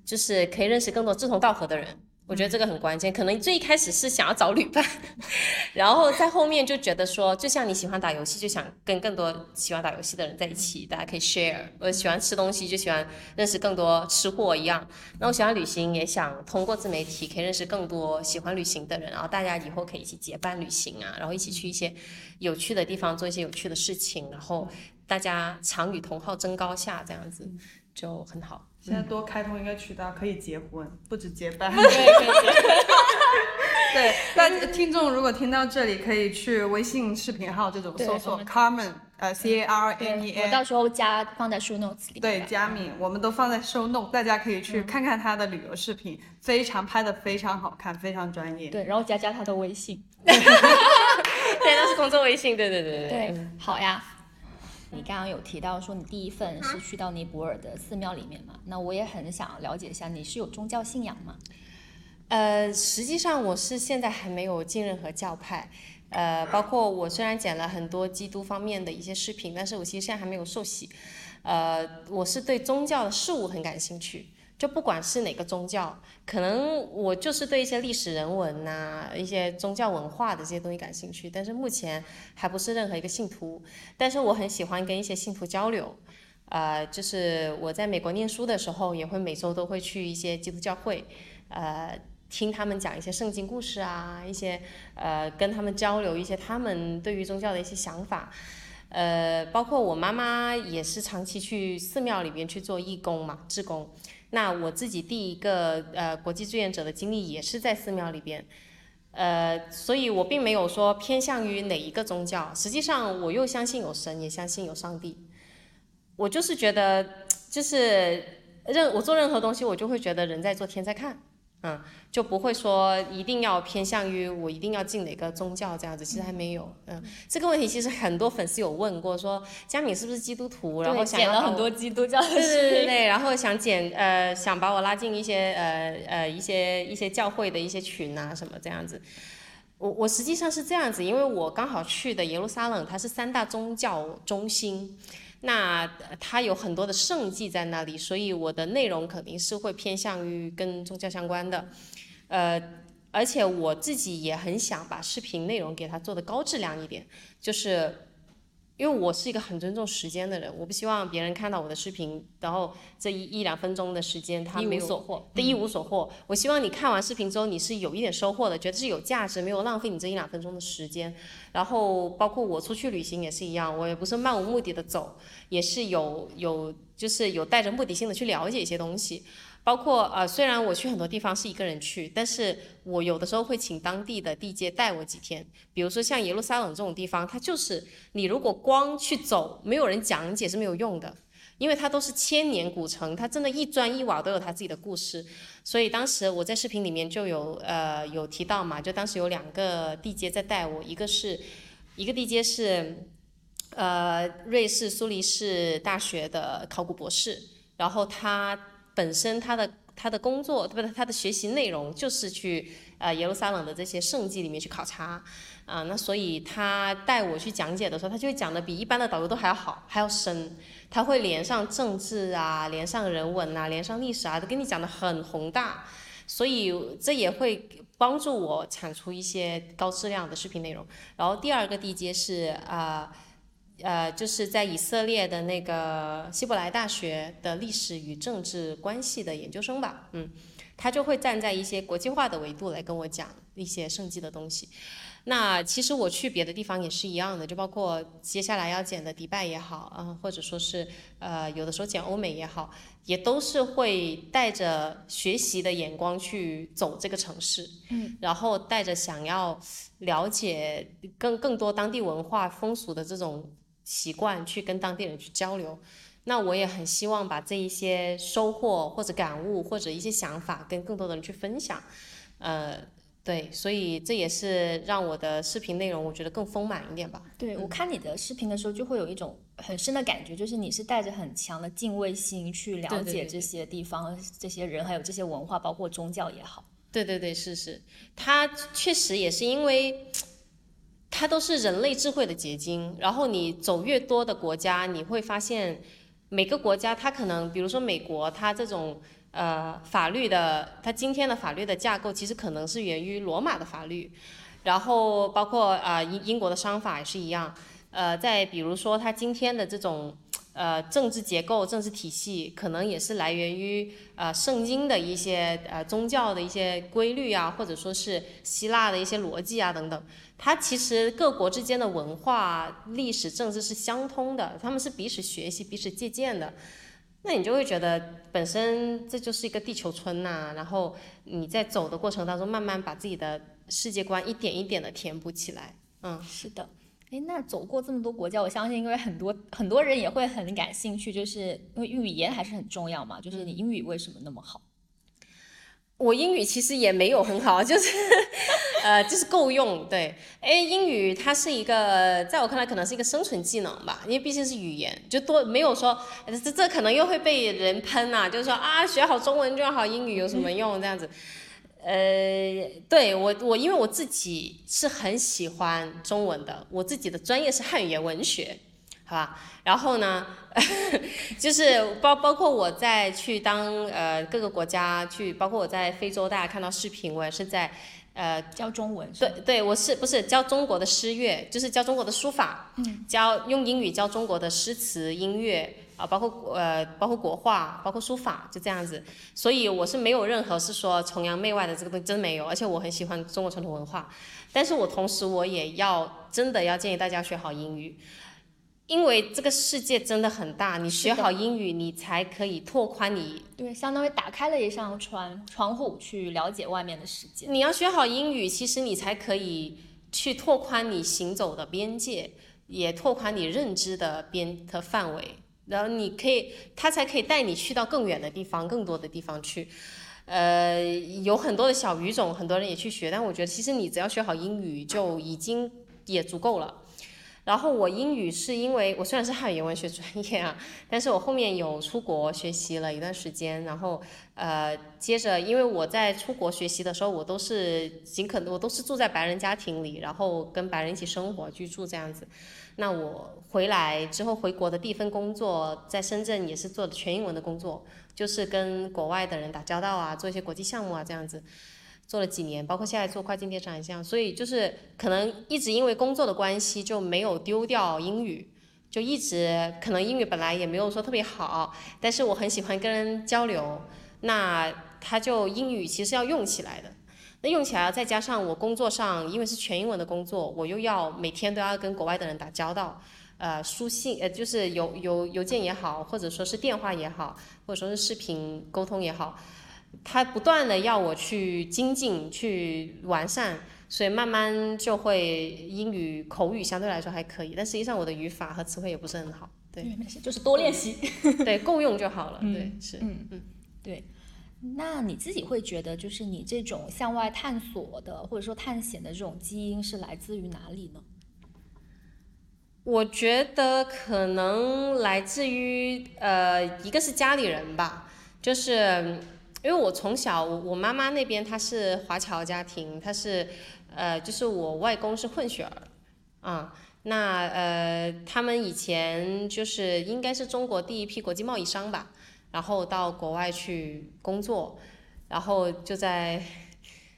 就是可以认识更多志同道合的人。我觉得这个很关键，可能最一开始是想要找旅伴，然后在后面就觉得说，就像你喜欢打游戏，就想跟更多喜欢打游戏的人在一起，大家可以 share。我喜欢吃东西，就喜欢认识更多吃货一样。那我喜欢旅行，也想通过自媒体可以认识更多喜欢旅行的人，然后大家以后可以一起结伴旅行啊，然后一起去一些有趣的地方做一些有趣的事情，然后大家常与同好争高下，这样子就很好。现在多开通一个渠道，可以结婚，不止结伴。对，可以结。对，那听众如果听到这里，可以去微信视频号这种搜索 Carmen，呃，C A R N E 我 N，到时候加放在 show notes 里。对，佳敏，我们都放在 show note，大家可以去看看她的旅游视频，非常拍的非常好看，非常专业。对，然后加加他的微信。对，那是工作微信。对对对对对，好呀。你刚刚有提到说你第一份是去到尼泊尔的寺庙里面嘛？那我也很想了解一下，你是有宗教信仰吗？呃，实际上我是现在还没有进任何教派，呃，包括我虽然剪了很多基督方面的一些视频，但是我其实现在还没有受洗。呃，我是对宗教的事物很感兴趣。就不管是哪个宗教，可能我就是对一些历史人文呐、一些宗教文化的这些东西感兴趣，但是目前还不是任何一个信徒。但是我很喜欢跟一些信徒交流，呃，就是我在美国念书的时候，也会每周都会去一些基督教会，呃，听他们讲一些圣经故事啊，一些呃跟他们交流一些他们对于宗教的一些想法。呃，包括我妈妈也是长期去寺庙里边去做义工嘛，志工。那我自己第一个呃国际志愿者的经历也是在寺庙里边，呃，所以我并没有说偏向于哪一个宗教。实际上，我又相信有神，也相信有上帝。我就是觉得，就是任我做任何东西，我就会觉得人在做天在看。嗯，就不会说一定要偏向于我一定要进哪个宗教这样子，其实还没有。嗯，这个问题其实很多粉丝有问过，说佳敏是不是基督徒，然后想剪了很多基督教的对对对对，然后想减呃想把我拉进一些呃呃一些一些教会的一些群啊什么这样子。我我实际上是这样子，因为我刚好去的耶路撒冷，它是三大宗教中心。那它有很多的圣迹在那里，所以我的内容肯定是会偏向于跟宗教相关的，呃，而且我自己也很想把视频内容给它做的高质量一点，就是。因为我是一个很尊重时间的人，我不希望别人看到我的视频，然后这一一两分钟的时间他没有一无所获，对一无所获。我希望你看完视频之后，你是有一点收获的，觉得是有价值，没有浪费你这一两分钟的时间。然后包括我出去旅行也是一样，我也不是漫无目的的走，也是有有就是有带着目的性的去了解一些东西。包括呃，虽然我去很多地方是一个人去，但是我有的时候会请当地的地接带我几天。比如说像耶路撒冷这种地方，它就是你如果光去走，没有人讲解是没有用的，因为它都是千年古城，它真的一砖一瓦都有它自己的故事。所以当时我在视频里面就有呃有提到嘛，就当时有两个地接在带我，一个是一个地接是呃瑞士苏黎世大学的考古博士，然后他。本身他的他的工作，不对？他的学习内容就是去呃耶路撒冷的这些圣迹里面去考察，啊，那所以他带我去讲解的时候，他就会讲的比一般的导游都还要好，还要深。他会连上政治啊，连上人文啊，连上历史啊，都跟你讲的很宏大。所以这也会帮助我产出一些高质量的视频内容。然后第二个地阶是啊。就是在以色列的那个希伯来大学的历史与政治关系的研究生吧，嗯，他就会站在一些国际化的维度来跟我讲一些圣迹的东西。那其实我去别的地方也是一样的，就包括接下来要剪的迪拜也好，啊，或者说是呃有的时候剪欧美也好，也都是会带着学习的眼光去走这个城市，嗯，然后带着想要了解更更多当地文化风俗的这种。习惯去跟当地人去交流，那我也很希望把这一些收获或者感悟或者一些想法跟更多的人去分享，呃，对，所以这也是让我的视频内容我觉得更丰满一点吧。对我看你的视频的时候，就会有一种很深的感觉，就是你是带着很强的敬畏心去了解这些地方、这些人，还有这些文化，包括宗教也好。对对对，是是，他确实也是因为。它都是人类智慧的结晶。然后你走越多的国家，你会发现每个国家它可能，比如说美国，它这种呃法律的，它今天的法律的架构其实可能是源于罗马的法律，然后包括啊、英英国的商法也是一样，呃，再比如说它今天的这种呃政治结构、政治体系，可能也是来源于呃圣经的一些呃宗教的一些规律啊，或者说是希腊的一些逻辑啊等等。它其实各国之间的文化、历史、政治是相通的，他们是彼此学习、彼此借鉴的。那你就会觉得本身这就是一个地球村呐、然后你在走的过程当中，慢慢把自己的世界观一点一点的填补起来。嗯，是的。哎，那走过这么多国家，我相信，因为很多很多人也会很感兴趣，就是因为语言还是很重要嘛。就是你英语为什么那么好？我英语其实也没有很好，就是呃，就是够用。对，哎，英语它是一个，在我看来可能是一个生存技能吧，因为毕竟是语言，就多没有说呃这这可能又会被人喷呐、就是说啊，学好中文就好，英语有什么用这样子。呃，对我我因为我自己是很喜欢中文的，我自己的专业是汉语言文学，好吧？然后呢，就是包包括我在去当呃各个国家去，包括我在非洲，大家看到视频，我也是在呃教中文，对对，我是不是教中国的诗乐，就是教中国的书法，嗯，教用英语教中国的诗词音乐啊，包括呃包括国画，包括书法，就这样子。所以我是没有任何是说崇洋媚外的这个东西，真没有。而且我很喜欢中国传统文化，但是我同时我也要真的要建议大家学好英语。因为这个世界真的很大，你学好英语，你才可以拓宽你对，相当于打开了一扇窗窗户，去了解外面的世界。你要学好英语，其实你才可以去拓宽你行走的边界，也拓宽你认知的边的范围。然后你可以，他才可以带你去到更远的地方、更多的地方去。呃，有很多的小语种，很多人也去学，但我觉得其实你只要学好英语就已经也足够了。然后我英语是因为我虽然是汉语言文学专业啊，但是我后面有出国学习了一段时间，然后呃，接着因为我在出国学习的时候，我都是尽可能我都是住在白人家庭里，然后跟白人一起生活居住这样子。那我回来之后回国的第一份工作，在深圳也是做的全英文的工作，就是跟国外的人打交道啊，做一些国际项目啊这样子。做了几年，包括现在做跨境电商也这样，所以就是可能一直因为工作的关系就没有丢掉英语，就一直可能英语本来也没有说特别好，但是我很喜欢跟人交流，那他就英语其实要用起来的，那用起来再加上我工作上因为是全英文的工作，我又要每天都要跟国外的人打交道，呃，书信呃就是邮邮邮件也好，或者说是电话也好，或者说是视频沟通也好。他不断的要我去精进、去完善，所以慢慢就会英语口语相对来说还可以，但实际上我的语法和词汇也不是很好。对对，没事，就是多练习。对，够用就好了。嗯对，是。嗯嗯，对。那你自己会觉得，就是你这种向外探索的，或者说探险的这种基因是来自于哪里呢？我觉得可能来自于呃，一个是家里人吧，就是因为我从小我妈妈那边她是华侨家庭，她是呃，就是我外公是混血儿，啊、那呃，他们以前就是应该是中国第一批国际贸易商吧，然后到国外去工作，然后就在。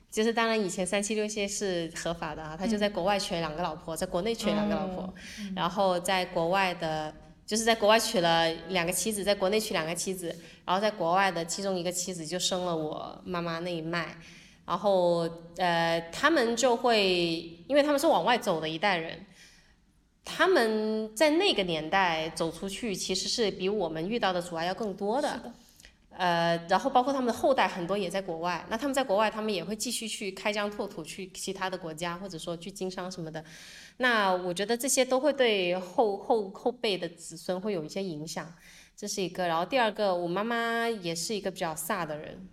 就是当然，以前三妻六妾是合法的啊，他就在国外娶两个老婆，在国内娶两个老婆，然后在国外的，就是在国外娶了两个妻子，在国内娶两个妻子，然后在国外的其中一个妻子就生了我妈妈那一脉，然后呃，他们就会，因为他们是往外走的一代人，他们在那个年代走出去，其实是比我们遇到的阻碍要更多的。的呃，然后包括他们的后代很多也在国外，那他们在国外，他们也会继续去开疆拓土，去其他的国家，或者说去经商什么的。那我觉得这些都会对后后后辈的子孙会有一些影响，这是一个。然后第二个，我妈妈也是一个比较飒的人，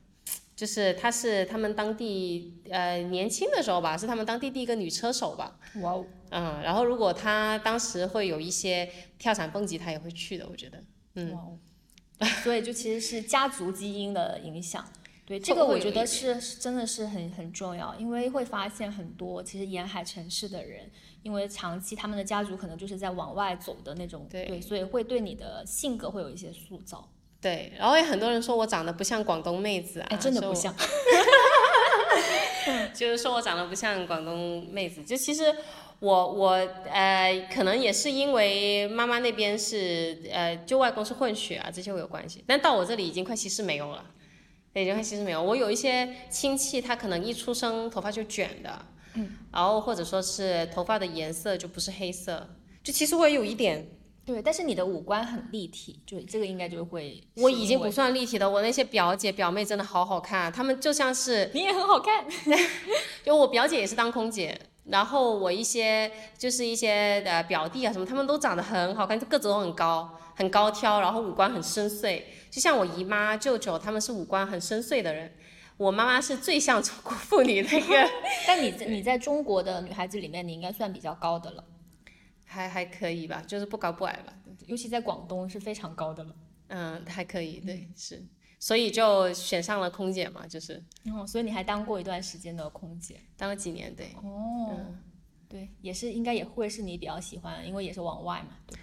就是她是他们当地呃年轻的时候吧，是他们当地第一个女车手吧。哇哦，嗯，然后如果她当时会有一些跳伞蹦极，她也会去的，我觉得。嗯哇哦，所以就其实是家族基因的影响。对，这个我觉得是是真的是很很重要，因为会发现很多其实沿海城市的人，因为长期他们的家族可能就是在往外走的那种，对所以会对你的性格会有一些塑造。对，然后也很多人说我长得不像广东妹子啊，哎，真的不像。就是说我长得不像广东妹子，就其实我我呃，可能也是因为妈妈那边是呃，就外公是混血啊，这些会有关系。但到我这里已经快稀释没有了，对已经快稀释没有。我有一些亲戚，他可能一出生头发就卷的，嗯，然后或者说是头发的颜色就不是黑色，就其实我也有一点，对，但是你的五官很立体，就这个应该就会。我已经不，算立体的，我那些表姐表妹真的好好看，她们就像是你也很好看。就我表姐也是当空姐，然后我一些就是一些呃表弟啊什么，他们都长得很好看，就个子都很高，很高挑，然后五官很深邃。就像我姨妈、舅舅，他们是五官很深邃的人。我妈妈是最像中国妇女的一个，但你在你在中国的女孩子里面，你应该算比较高的了，还还可以吧，就是不高不矮吧。尤其在广东是非常高的了。嗯，还可以，对，是，所以就选上了空姐嘛，就是哦，所以你还当过一段时间的空姐。当了几年，对。哦，对，也是应该也会是你比较喜欢，因为也是往外嘛。对，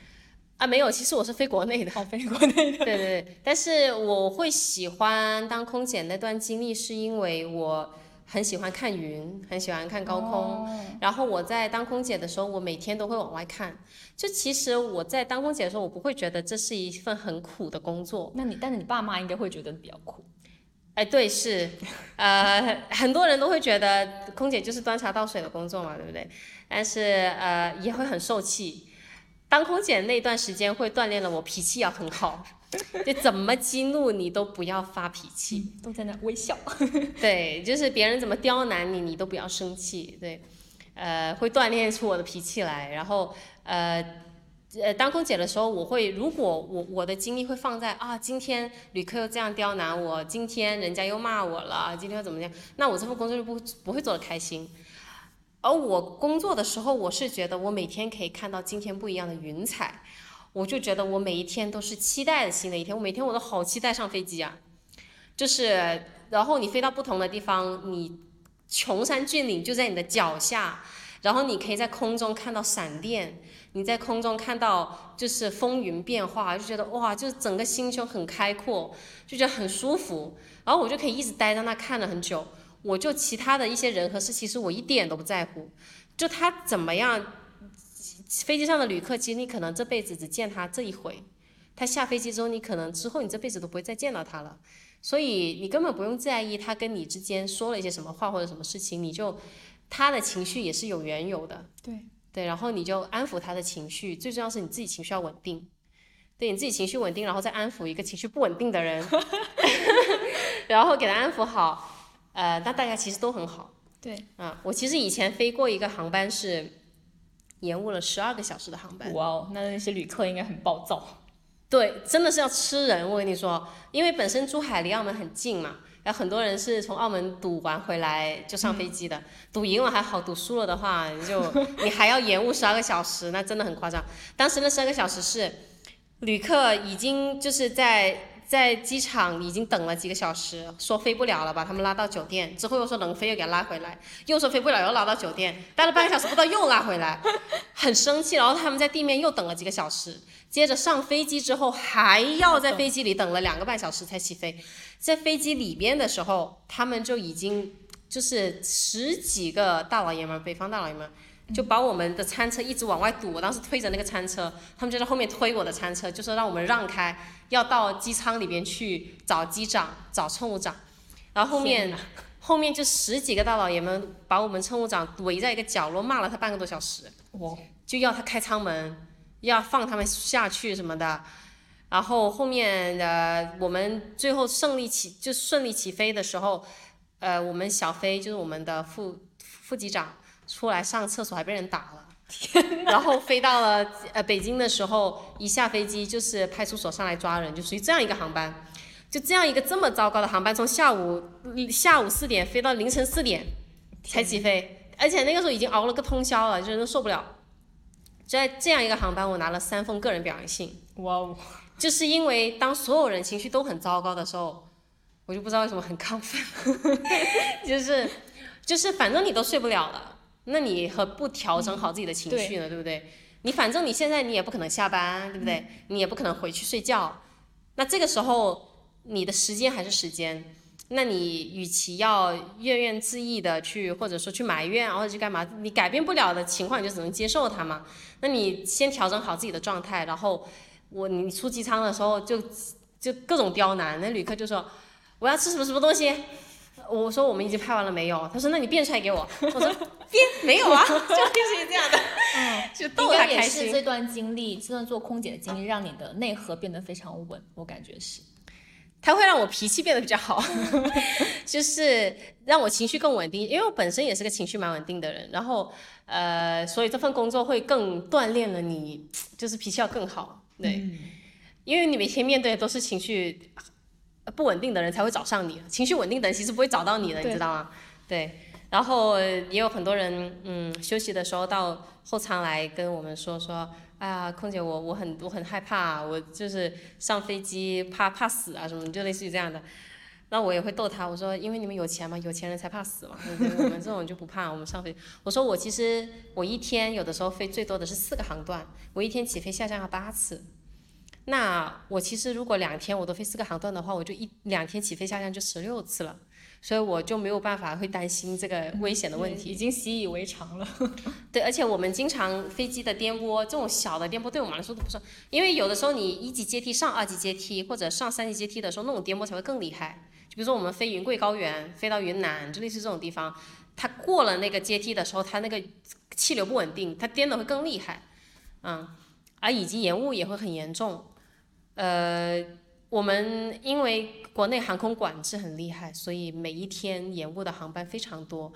啊，没有，其实我是飞国内的。哦，飞国内的。对对对，但是我会喜欢当空姐那段经历，是因为我很喜欢看云，很喜欢看高空。然后我在当空姐的时候，我每天都会往外看。就其实我在当空姐的时候，我不会觉得这是一份很苦的工作。那你，但是你爸妈应该会觉得比较苦。哎，对，是，呃，很多人都会觉得空姐就是端茶倒水的工作嘛，对不对？但是呃，也会很受气。当空姐那段时间会锻炼了我脾气要很好，就怎么激怒你都不要发脾气，都在那微笑。对，就是别人怎么刁难你，你都不要生气，对，呃，会锻炼出我的脾气来。然后呃呃，当空姐的时候，我会如果我我的精力会放在啊，今天旅客又这样刁难我，今天人家又骂我了，今天又怎么样，那我这份工作就不不会做的开心。而我工作的时候，我是觉得我每天可以看到今天不一样的云彩，我就觉得我每一天都是期待的新的一天，我每天我都好期待上飞机啊，就是然后你飞到不同的地方，你穷山峻岭就在你的脚下，然后你可以在空中看到闪电，你在空中看到就是风云变化，就觉得哇，就是整个心胸很开阔，就觉得很舒服，然后我就可以一直待在那看了很久。我就其他的一些人和事，其实我一点都不在乎，就他怎么样，飞机上的旅客，其实你可能这辈子只见他这一回，他下飞机之后，你可能之后你这辈子都不会再见到他了，所以你根本不用在意他跟你之间说了一些什么话或者什么事情，你就他的情绪也是有缘由的，对。对，然后你就安抚他的情绪，最重要是你自己情绪要稳定，对你自己情绪稳定，然后再安抚一个情绪不稳定的人，然后给他安抚好。呃，那大家其实都很好。对，啊，我其实以前飞过一个航班是延误了十二个小时的航班。哇哦，那那些旅客应该很暴躁。对，真的是要吃人。我跟你说，因为本身珠海离澳门很近嘛，然后很多人是从澳门赌完回来就上飞机的。赌赢了还好，赌输了的话，你就你还要延误十二个小时，那真的很夸张。当时那十二个小时是旅客已经就是在。在机场已经等了几个小时，说飞不了了，把他们拉到酒店，之后又说能飞，又给他拉回来，又说飞不了，又拉到酒店，待了半个小时不到，又拉回来，很生气。然后他们在地面又等了几个小时，接着上飞机之后还要在飞机里等了两个半小时才起飞。在飞机里边的时候，他们就已经就是十几个大老爷们，北方大老爷们。就把我们的餐车一直往外堵，我当时推着那个餐车，他们就在后面推我的餐车，就说让我们让开，要到机舱里边去找机长、找乘务长。然后后面后面就十几个大老爷们把我们乘务长围在一个角落，骂了他半个多小时，哇，就要他开舱门，要放他们下去什么的。然后后面呃，我们最后胜利起就顺利起飞的时候，呃，我们小飞就是我们的副副机长。出来上厕所还被人打了，然后飞到了呃北京的时候，一下飞机就是派出所上来抓人，就属于这样一个航班，就这样一个这么糟糕的航班，从下午下午四点飞到凌晨四点才起飞，而且那个时候已经熬了个通宵了，就人都受不了。在这样一个航班，我拿了三封个人表扬信。哇哦！就是因为当所有人情绪都很糟糕的时候，我就不知道为什么很亢奋，就是就是反正你都睡不了了。那你何不调整好自己的情绪呢？对不对？你反正你现在你也不可能下班，对不对？你也不可能回去睡觉，那这个时候你的时间还是时间，那你与其要怨怨自艾的去，或者说去埋怨啊，或者去干嘛，你改变不了的情况，你就只能接受它嘛。那你先调整好自己的状态，然后我你出机舱的时候就就各种刁难，那旅客就说我要吃什么什么东西。我说我们已经拍完了没有？他说那你变出来给我。我说变没有啊，就类似于这样的，嗯，就逗他也。是这段经历，这段做空姐的经历，让你的内核变得非常稳，我感觉是。它会让我脾气变得比较好，就是让我情绪更稳定，因为我本身也是个情绪蛮稳定的人，然后呃，所以这份工作会更锻炼了你，就是脾气要更好，对，因为你每天面对的都是情绪不稳定的人才会找上你，情绪稳定的人其实不会找到你的，你知道吗？对，然后也有很多人，嗯，休息的时候到后舱来跟我们说说，哎呀，空姐我我很我很害怕，我就是上飞机怕怕死啊什么，就类似于这样的。那我也会逗他，我说因为你们有钱嘛，有钱人才怕死嘛？我们这种就不怕，我们上飞。我说我其实我一天有的时候飞最多的是四个航段，我一天起飞下降了八次。那我其实如果两天我都飞四个航段的话，我就一两天起飞下降就十六次了，所以我就没有办法会担心这个危险的问题。已经习以为常了。对，而且我们经常飞机的颠簸，这种小的颠簸对我们来说都不算，因为有的时候你一级阶梯上二级阶梯或者上三级阶梯的时候，那种颠簸才会更厉害。就比如说我们飞云贵高原，飞到云南，就类似这种地方，它过了那个阶梯的时候，它那个气流不稳定，它颠的会更厉害，嗯，而以及延误也会很严重。呃，我们因为国内航空管制很厉害，所以每一天延误的航班非常多。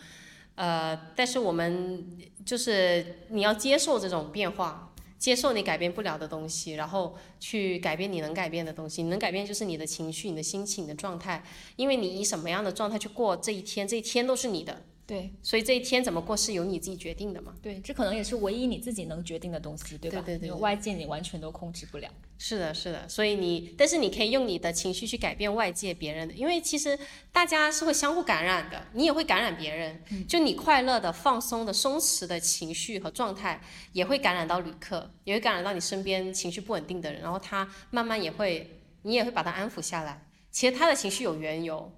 呃，但是我们就是你要接受这种变化，接受你改变不了的东西，然后去改变你能改变的东西。你能改变就是你的情绪、你的心情、你的状态，因为你以什么样的状态去过这一天，这一天都是你的，对所以这一天怎么过是由你自己决定的嘛。对，这可能也是唯一你自己能决定的东西，对吧？对对对对外界你完全都控制不了。是的，是的，所以你，但是你可以用你的情绪去改变外界别人的，因为其实大家是会相互感染的，你也会感染别人。就你快乐的、放松的、松弛的情绪和状态，也会感染到旅客，也会感染到你身边情绪不稳定的人，然后他慢慢也会，你也会把他安抚下来。其实他的情绪有缘由，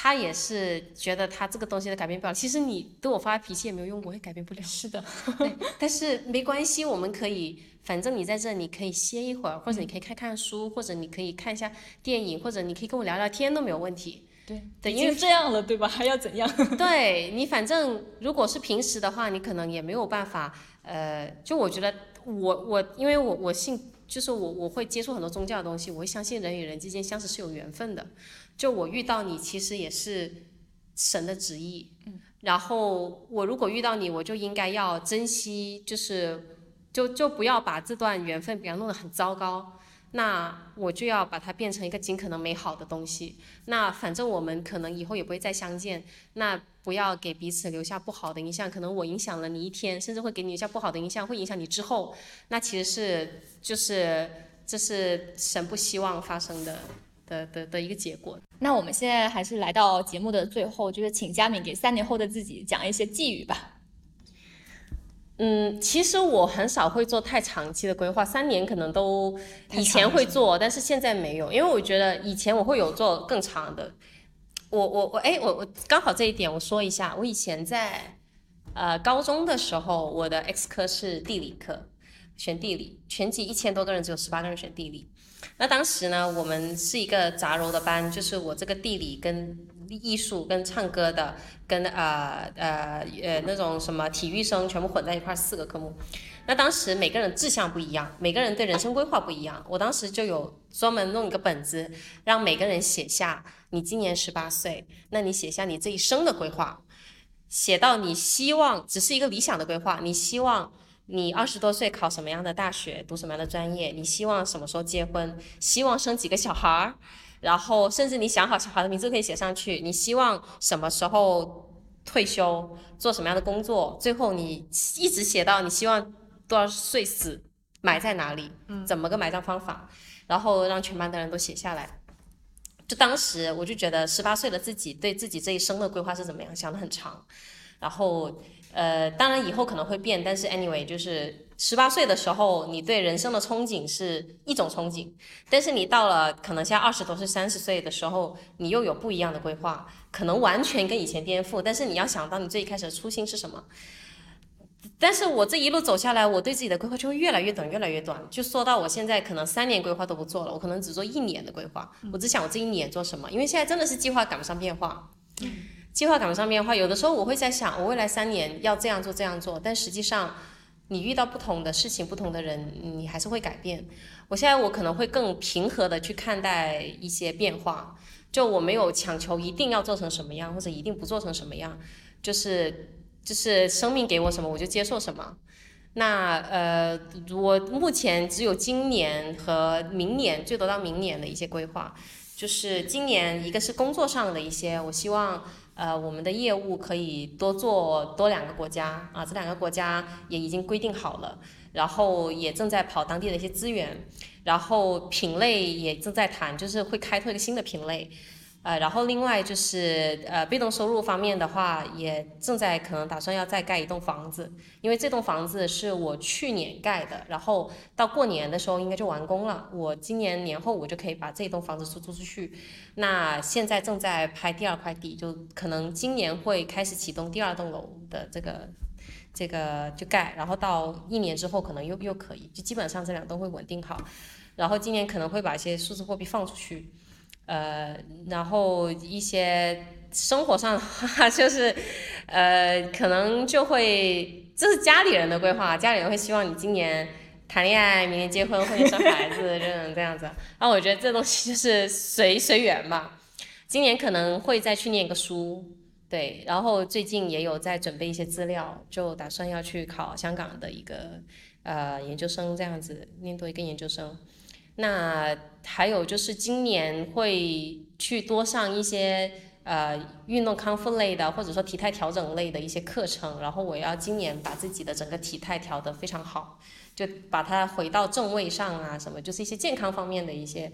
他也是觉得他这个东西都改变不了。其实你对我发脾气也没有用，我也改变不了。是的，对，但是没关系，我们可以，反正你在这，你可以歇一会儿，或者你可以看看书，或者你可以看一下电影，或者你可以跟我聊聊天都没有问题。对因为经这样了，对吧？还要怎样？对你，反正如果是平时的话，你可能也没有办法。呃，就我觉得我我，因为我我信，就是我我会接触很多宗教的东西，我会相信人与人之间相识是有缘分的。就我遇到你，其实也是神的旨意。嗯。然后我如果遇到你，我就应该要珍惜，就是就就不要把这段缘分给它弄得很糟糕。那我就要把它变成一个尽可能美好的东西。那反正我们可能以后也不会再相见，那不要给彼此留下不好的印象。可能我影响了你一天，甚至会给你留下不好的印象，会影响你之后。那其实是就是这是神不希望发生的的的的一个结果。那我们现在还是来到节目的最后，就是请佳敏给三年后的自己讲一些寄语吧。嗯，其实我很少会做太长期的规划，三年可能都以前会做，但是现在没有，因为我觉得以前我会有做更长的。我我我哎，我我刚好这一点我说一下，我以前在呃高中的时候，我的 X 科是地理课，选地理，全级一千多个人，只有十八个人选地理。那当时呢，我们是一个杂糅的班，就是我这个地理跟艺术跟唱歌的，跟呃呃呃那种什么体育生全部混在一块儿，四个科目。那当时每个人志向不一样，每个人对人生规划不一样。我当时就有专门弄一个本子，让每个人写下你今年十八岁，那你写下你这一生的规划，写到你希望只是一个理想的规划，你希望你二十多岁考什么样的大学，读什么样的专业，你希望什么时候结婚，希望生几个小孩儿，然后甚至你想好小孩的名字可以写上去，你希望什么时候退休，做什么样的工作，最后你一直写到你希望多少岁死，埋在哪里，怎么个埋葬方法，然后让全班的人都写下来。就当时我就觉得十八岁的自己对自己这一生的规划是怎么样，想得很长。然后呃，当然以后可能会变，但是 anyway 就是十八岁的时候，你对人生的憧憬是一种憧憬，但是你到了可能像二十多岁、三十岁的时候，你又有不一样的规划，可能完全跟以前颠覆。但是你要想到你最一开始的初心是什么。但是我这一路走下来，我对自己的规划就会越来越短，越来越短。就说到我现在可能三年规划都不做了，我可能只做一年的规划，我只想我这一年做什么。因为现在真的是计划赶不上变化，计划赶不上变化。有的时候我会在想，我未来三年要这样做这样做，但实际上你遇到不同的事情、不同的人，你还是会改变。我现在我可能会更平和的去看待一些变化，就我没有强求一定要做成什么样，或者一定不做成什么样，就是。就是生命给我什么，我就接受什么。那呃，我目前只有今年和明年，最多到明年的一些规划。就是今年一个是工作上的一些，我希望呃我们的业务可以多做多两个国家啊，这两个国家也已经规定好了，然后也正在跑当地的一些资源，然后品类也正在谈，就是会开拓一个新的品类。呃，然后另外就是呃，被动收入方面的话，也正在可能打算要再盖一栋房子，因为这栋房子是我去年盖的，然后到过年的时候应该就完工了，我今年年后我就可以把这栋房子出租出去。那现在正在拍第二块地，就可能今年会开始启动第二栋楼的这个这个就盖，然后到一年之后可能又又可以，就基本上这两栋会稳定好，然后今年可能会把一些数字货币放出去。呃，然后一些生活上的话，就是，呃，可能就会，这是家里人的规划，家里人会希望你今年谈恋爱，明年结婚，后年生孩子，这种这样子。然后我觉得这东西就是随随缘吧。今年可能会再去念个书，对，然后最近也有在准备一些资料，就打算要去考香港的一个呃研究生，这样子念多一个研究生。那还有就是今年会去多上一些呃运动康复类的，或者说体态调整类的一些课程，然后我要今年把自己的整个体态调得非常好，就把它回到正位上啊，什么就是一些健康方面的一些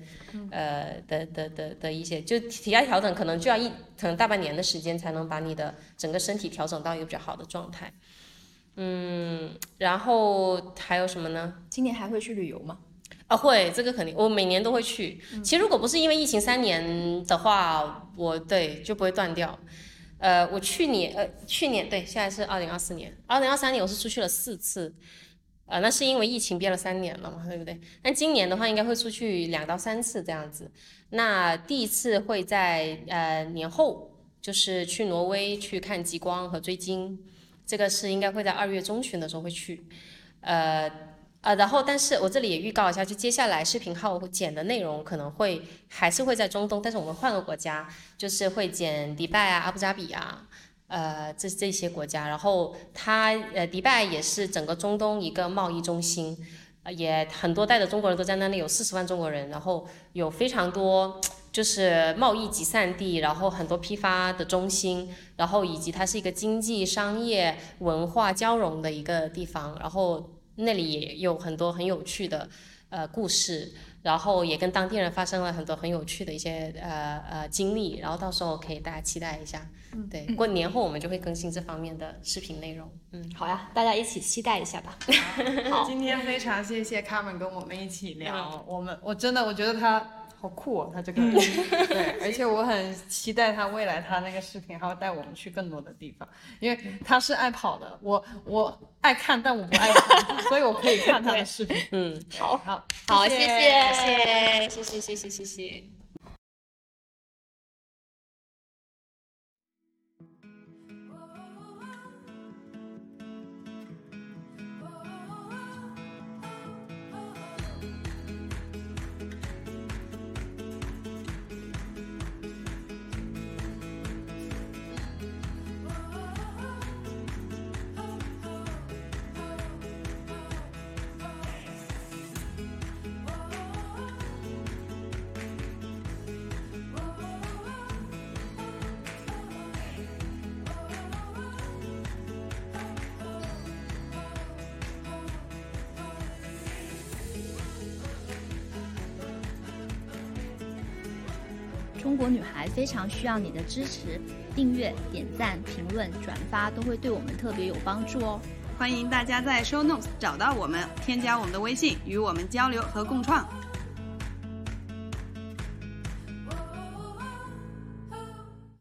呃的的的的一些，就体态调整可能就要一可能大半年的时间才能把你的整个身体调整到一个比较好的状态。嗯，然后还有什么呢？今年还会去旅游吗？啊，会，这个肯定，我每年都会去。其实如果不是因为疫情三年的话，我对就不会断掉。呃，我去年，呃，去年对，现在是二零二四年，二零二三年我是出去了四次，呃，那是因为疫情憋了三年了嘛，对不对？那今年的话应该会出去两到三次这样子。那第一次会在呃年后，就是去挪威去看极光和追鲸，这个是应该会在二月中旬的时候会去，呃。呃，然后，但是我这里也预告一下，就接下来视频号剪的内容可能会还是会在中东，但是我们换个国家，就是会剪迪拜啊、阿布扎比啊，呃，这这些国家。然后它呃，迪拜也是整个中东一个贸易中心，也很多代的中国人都在那里，有四十万中国人，然后有非常多就是贸易集散地，然后很多批发的中心，然后以及它是一个经济、商业、文化交融的一个地方，然后。那里也有很多很有趣的呃故事，然后也跟当地人发生了很多很有趣的一些呃呃经历，然后到时候可以大家期待一下。嗯，对，过年后我们就会更新这方面的视频内容。嗯，好呀，大家一起期待一下吧。好，今天非常谢谢卡门跟我们一起聊，我们我真的我觉得他。好酷哦，他这个 对，而且我很期待他未来他那个视频还会带我们去更多的地方，因为他是爱跑的，我我爱看，但我不爱跑，所以我可以看他的视频。嗯，好，好，好，谢谢，谢谢，谢谢，谢谢，谢谢。需要你的支持，订阅、点赞、评论、转发都会对我们特别有帮助哦。欢迎大家在 Show Notes 找到我们，添加我们的微信，与我们交流和共创。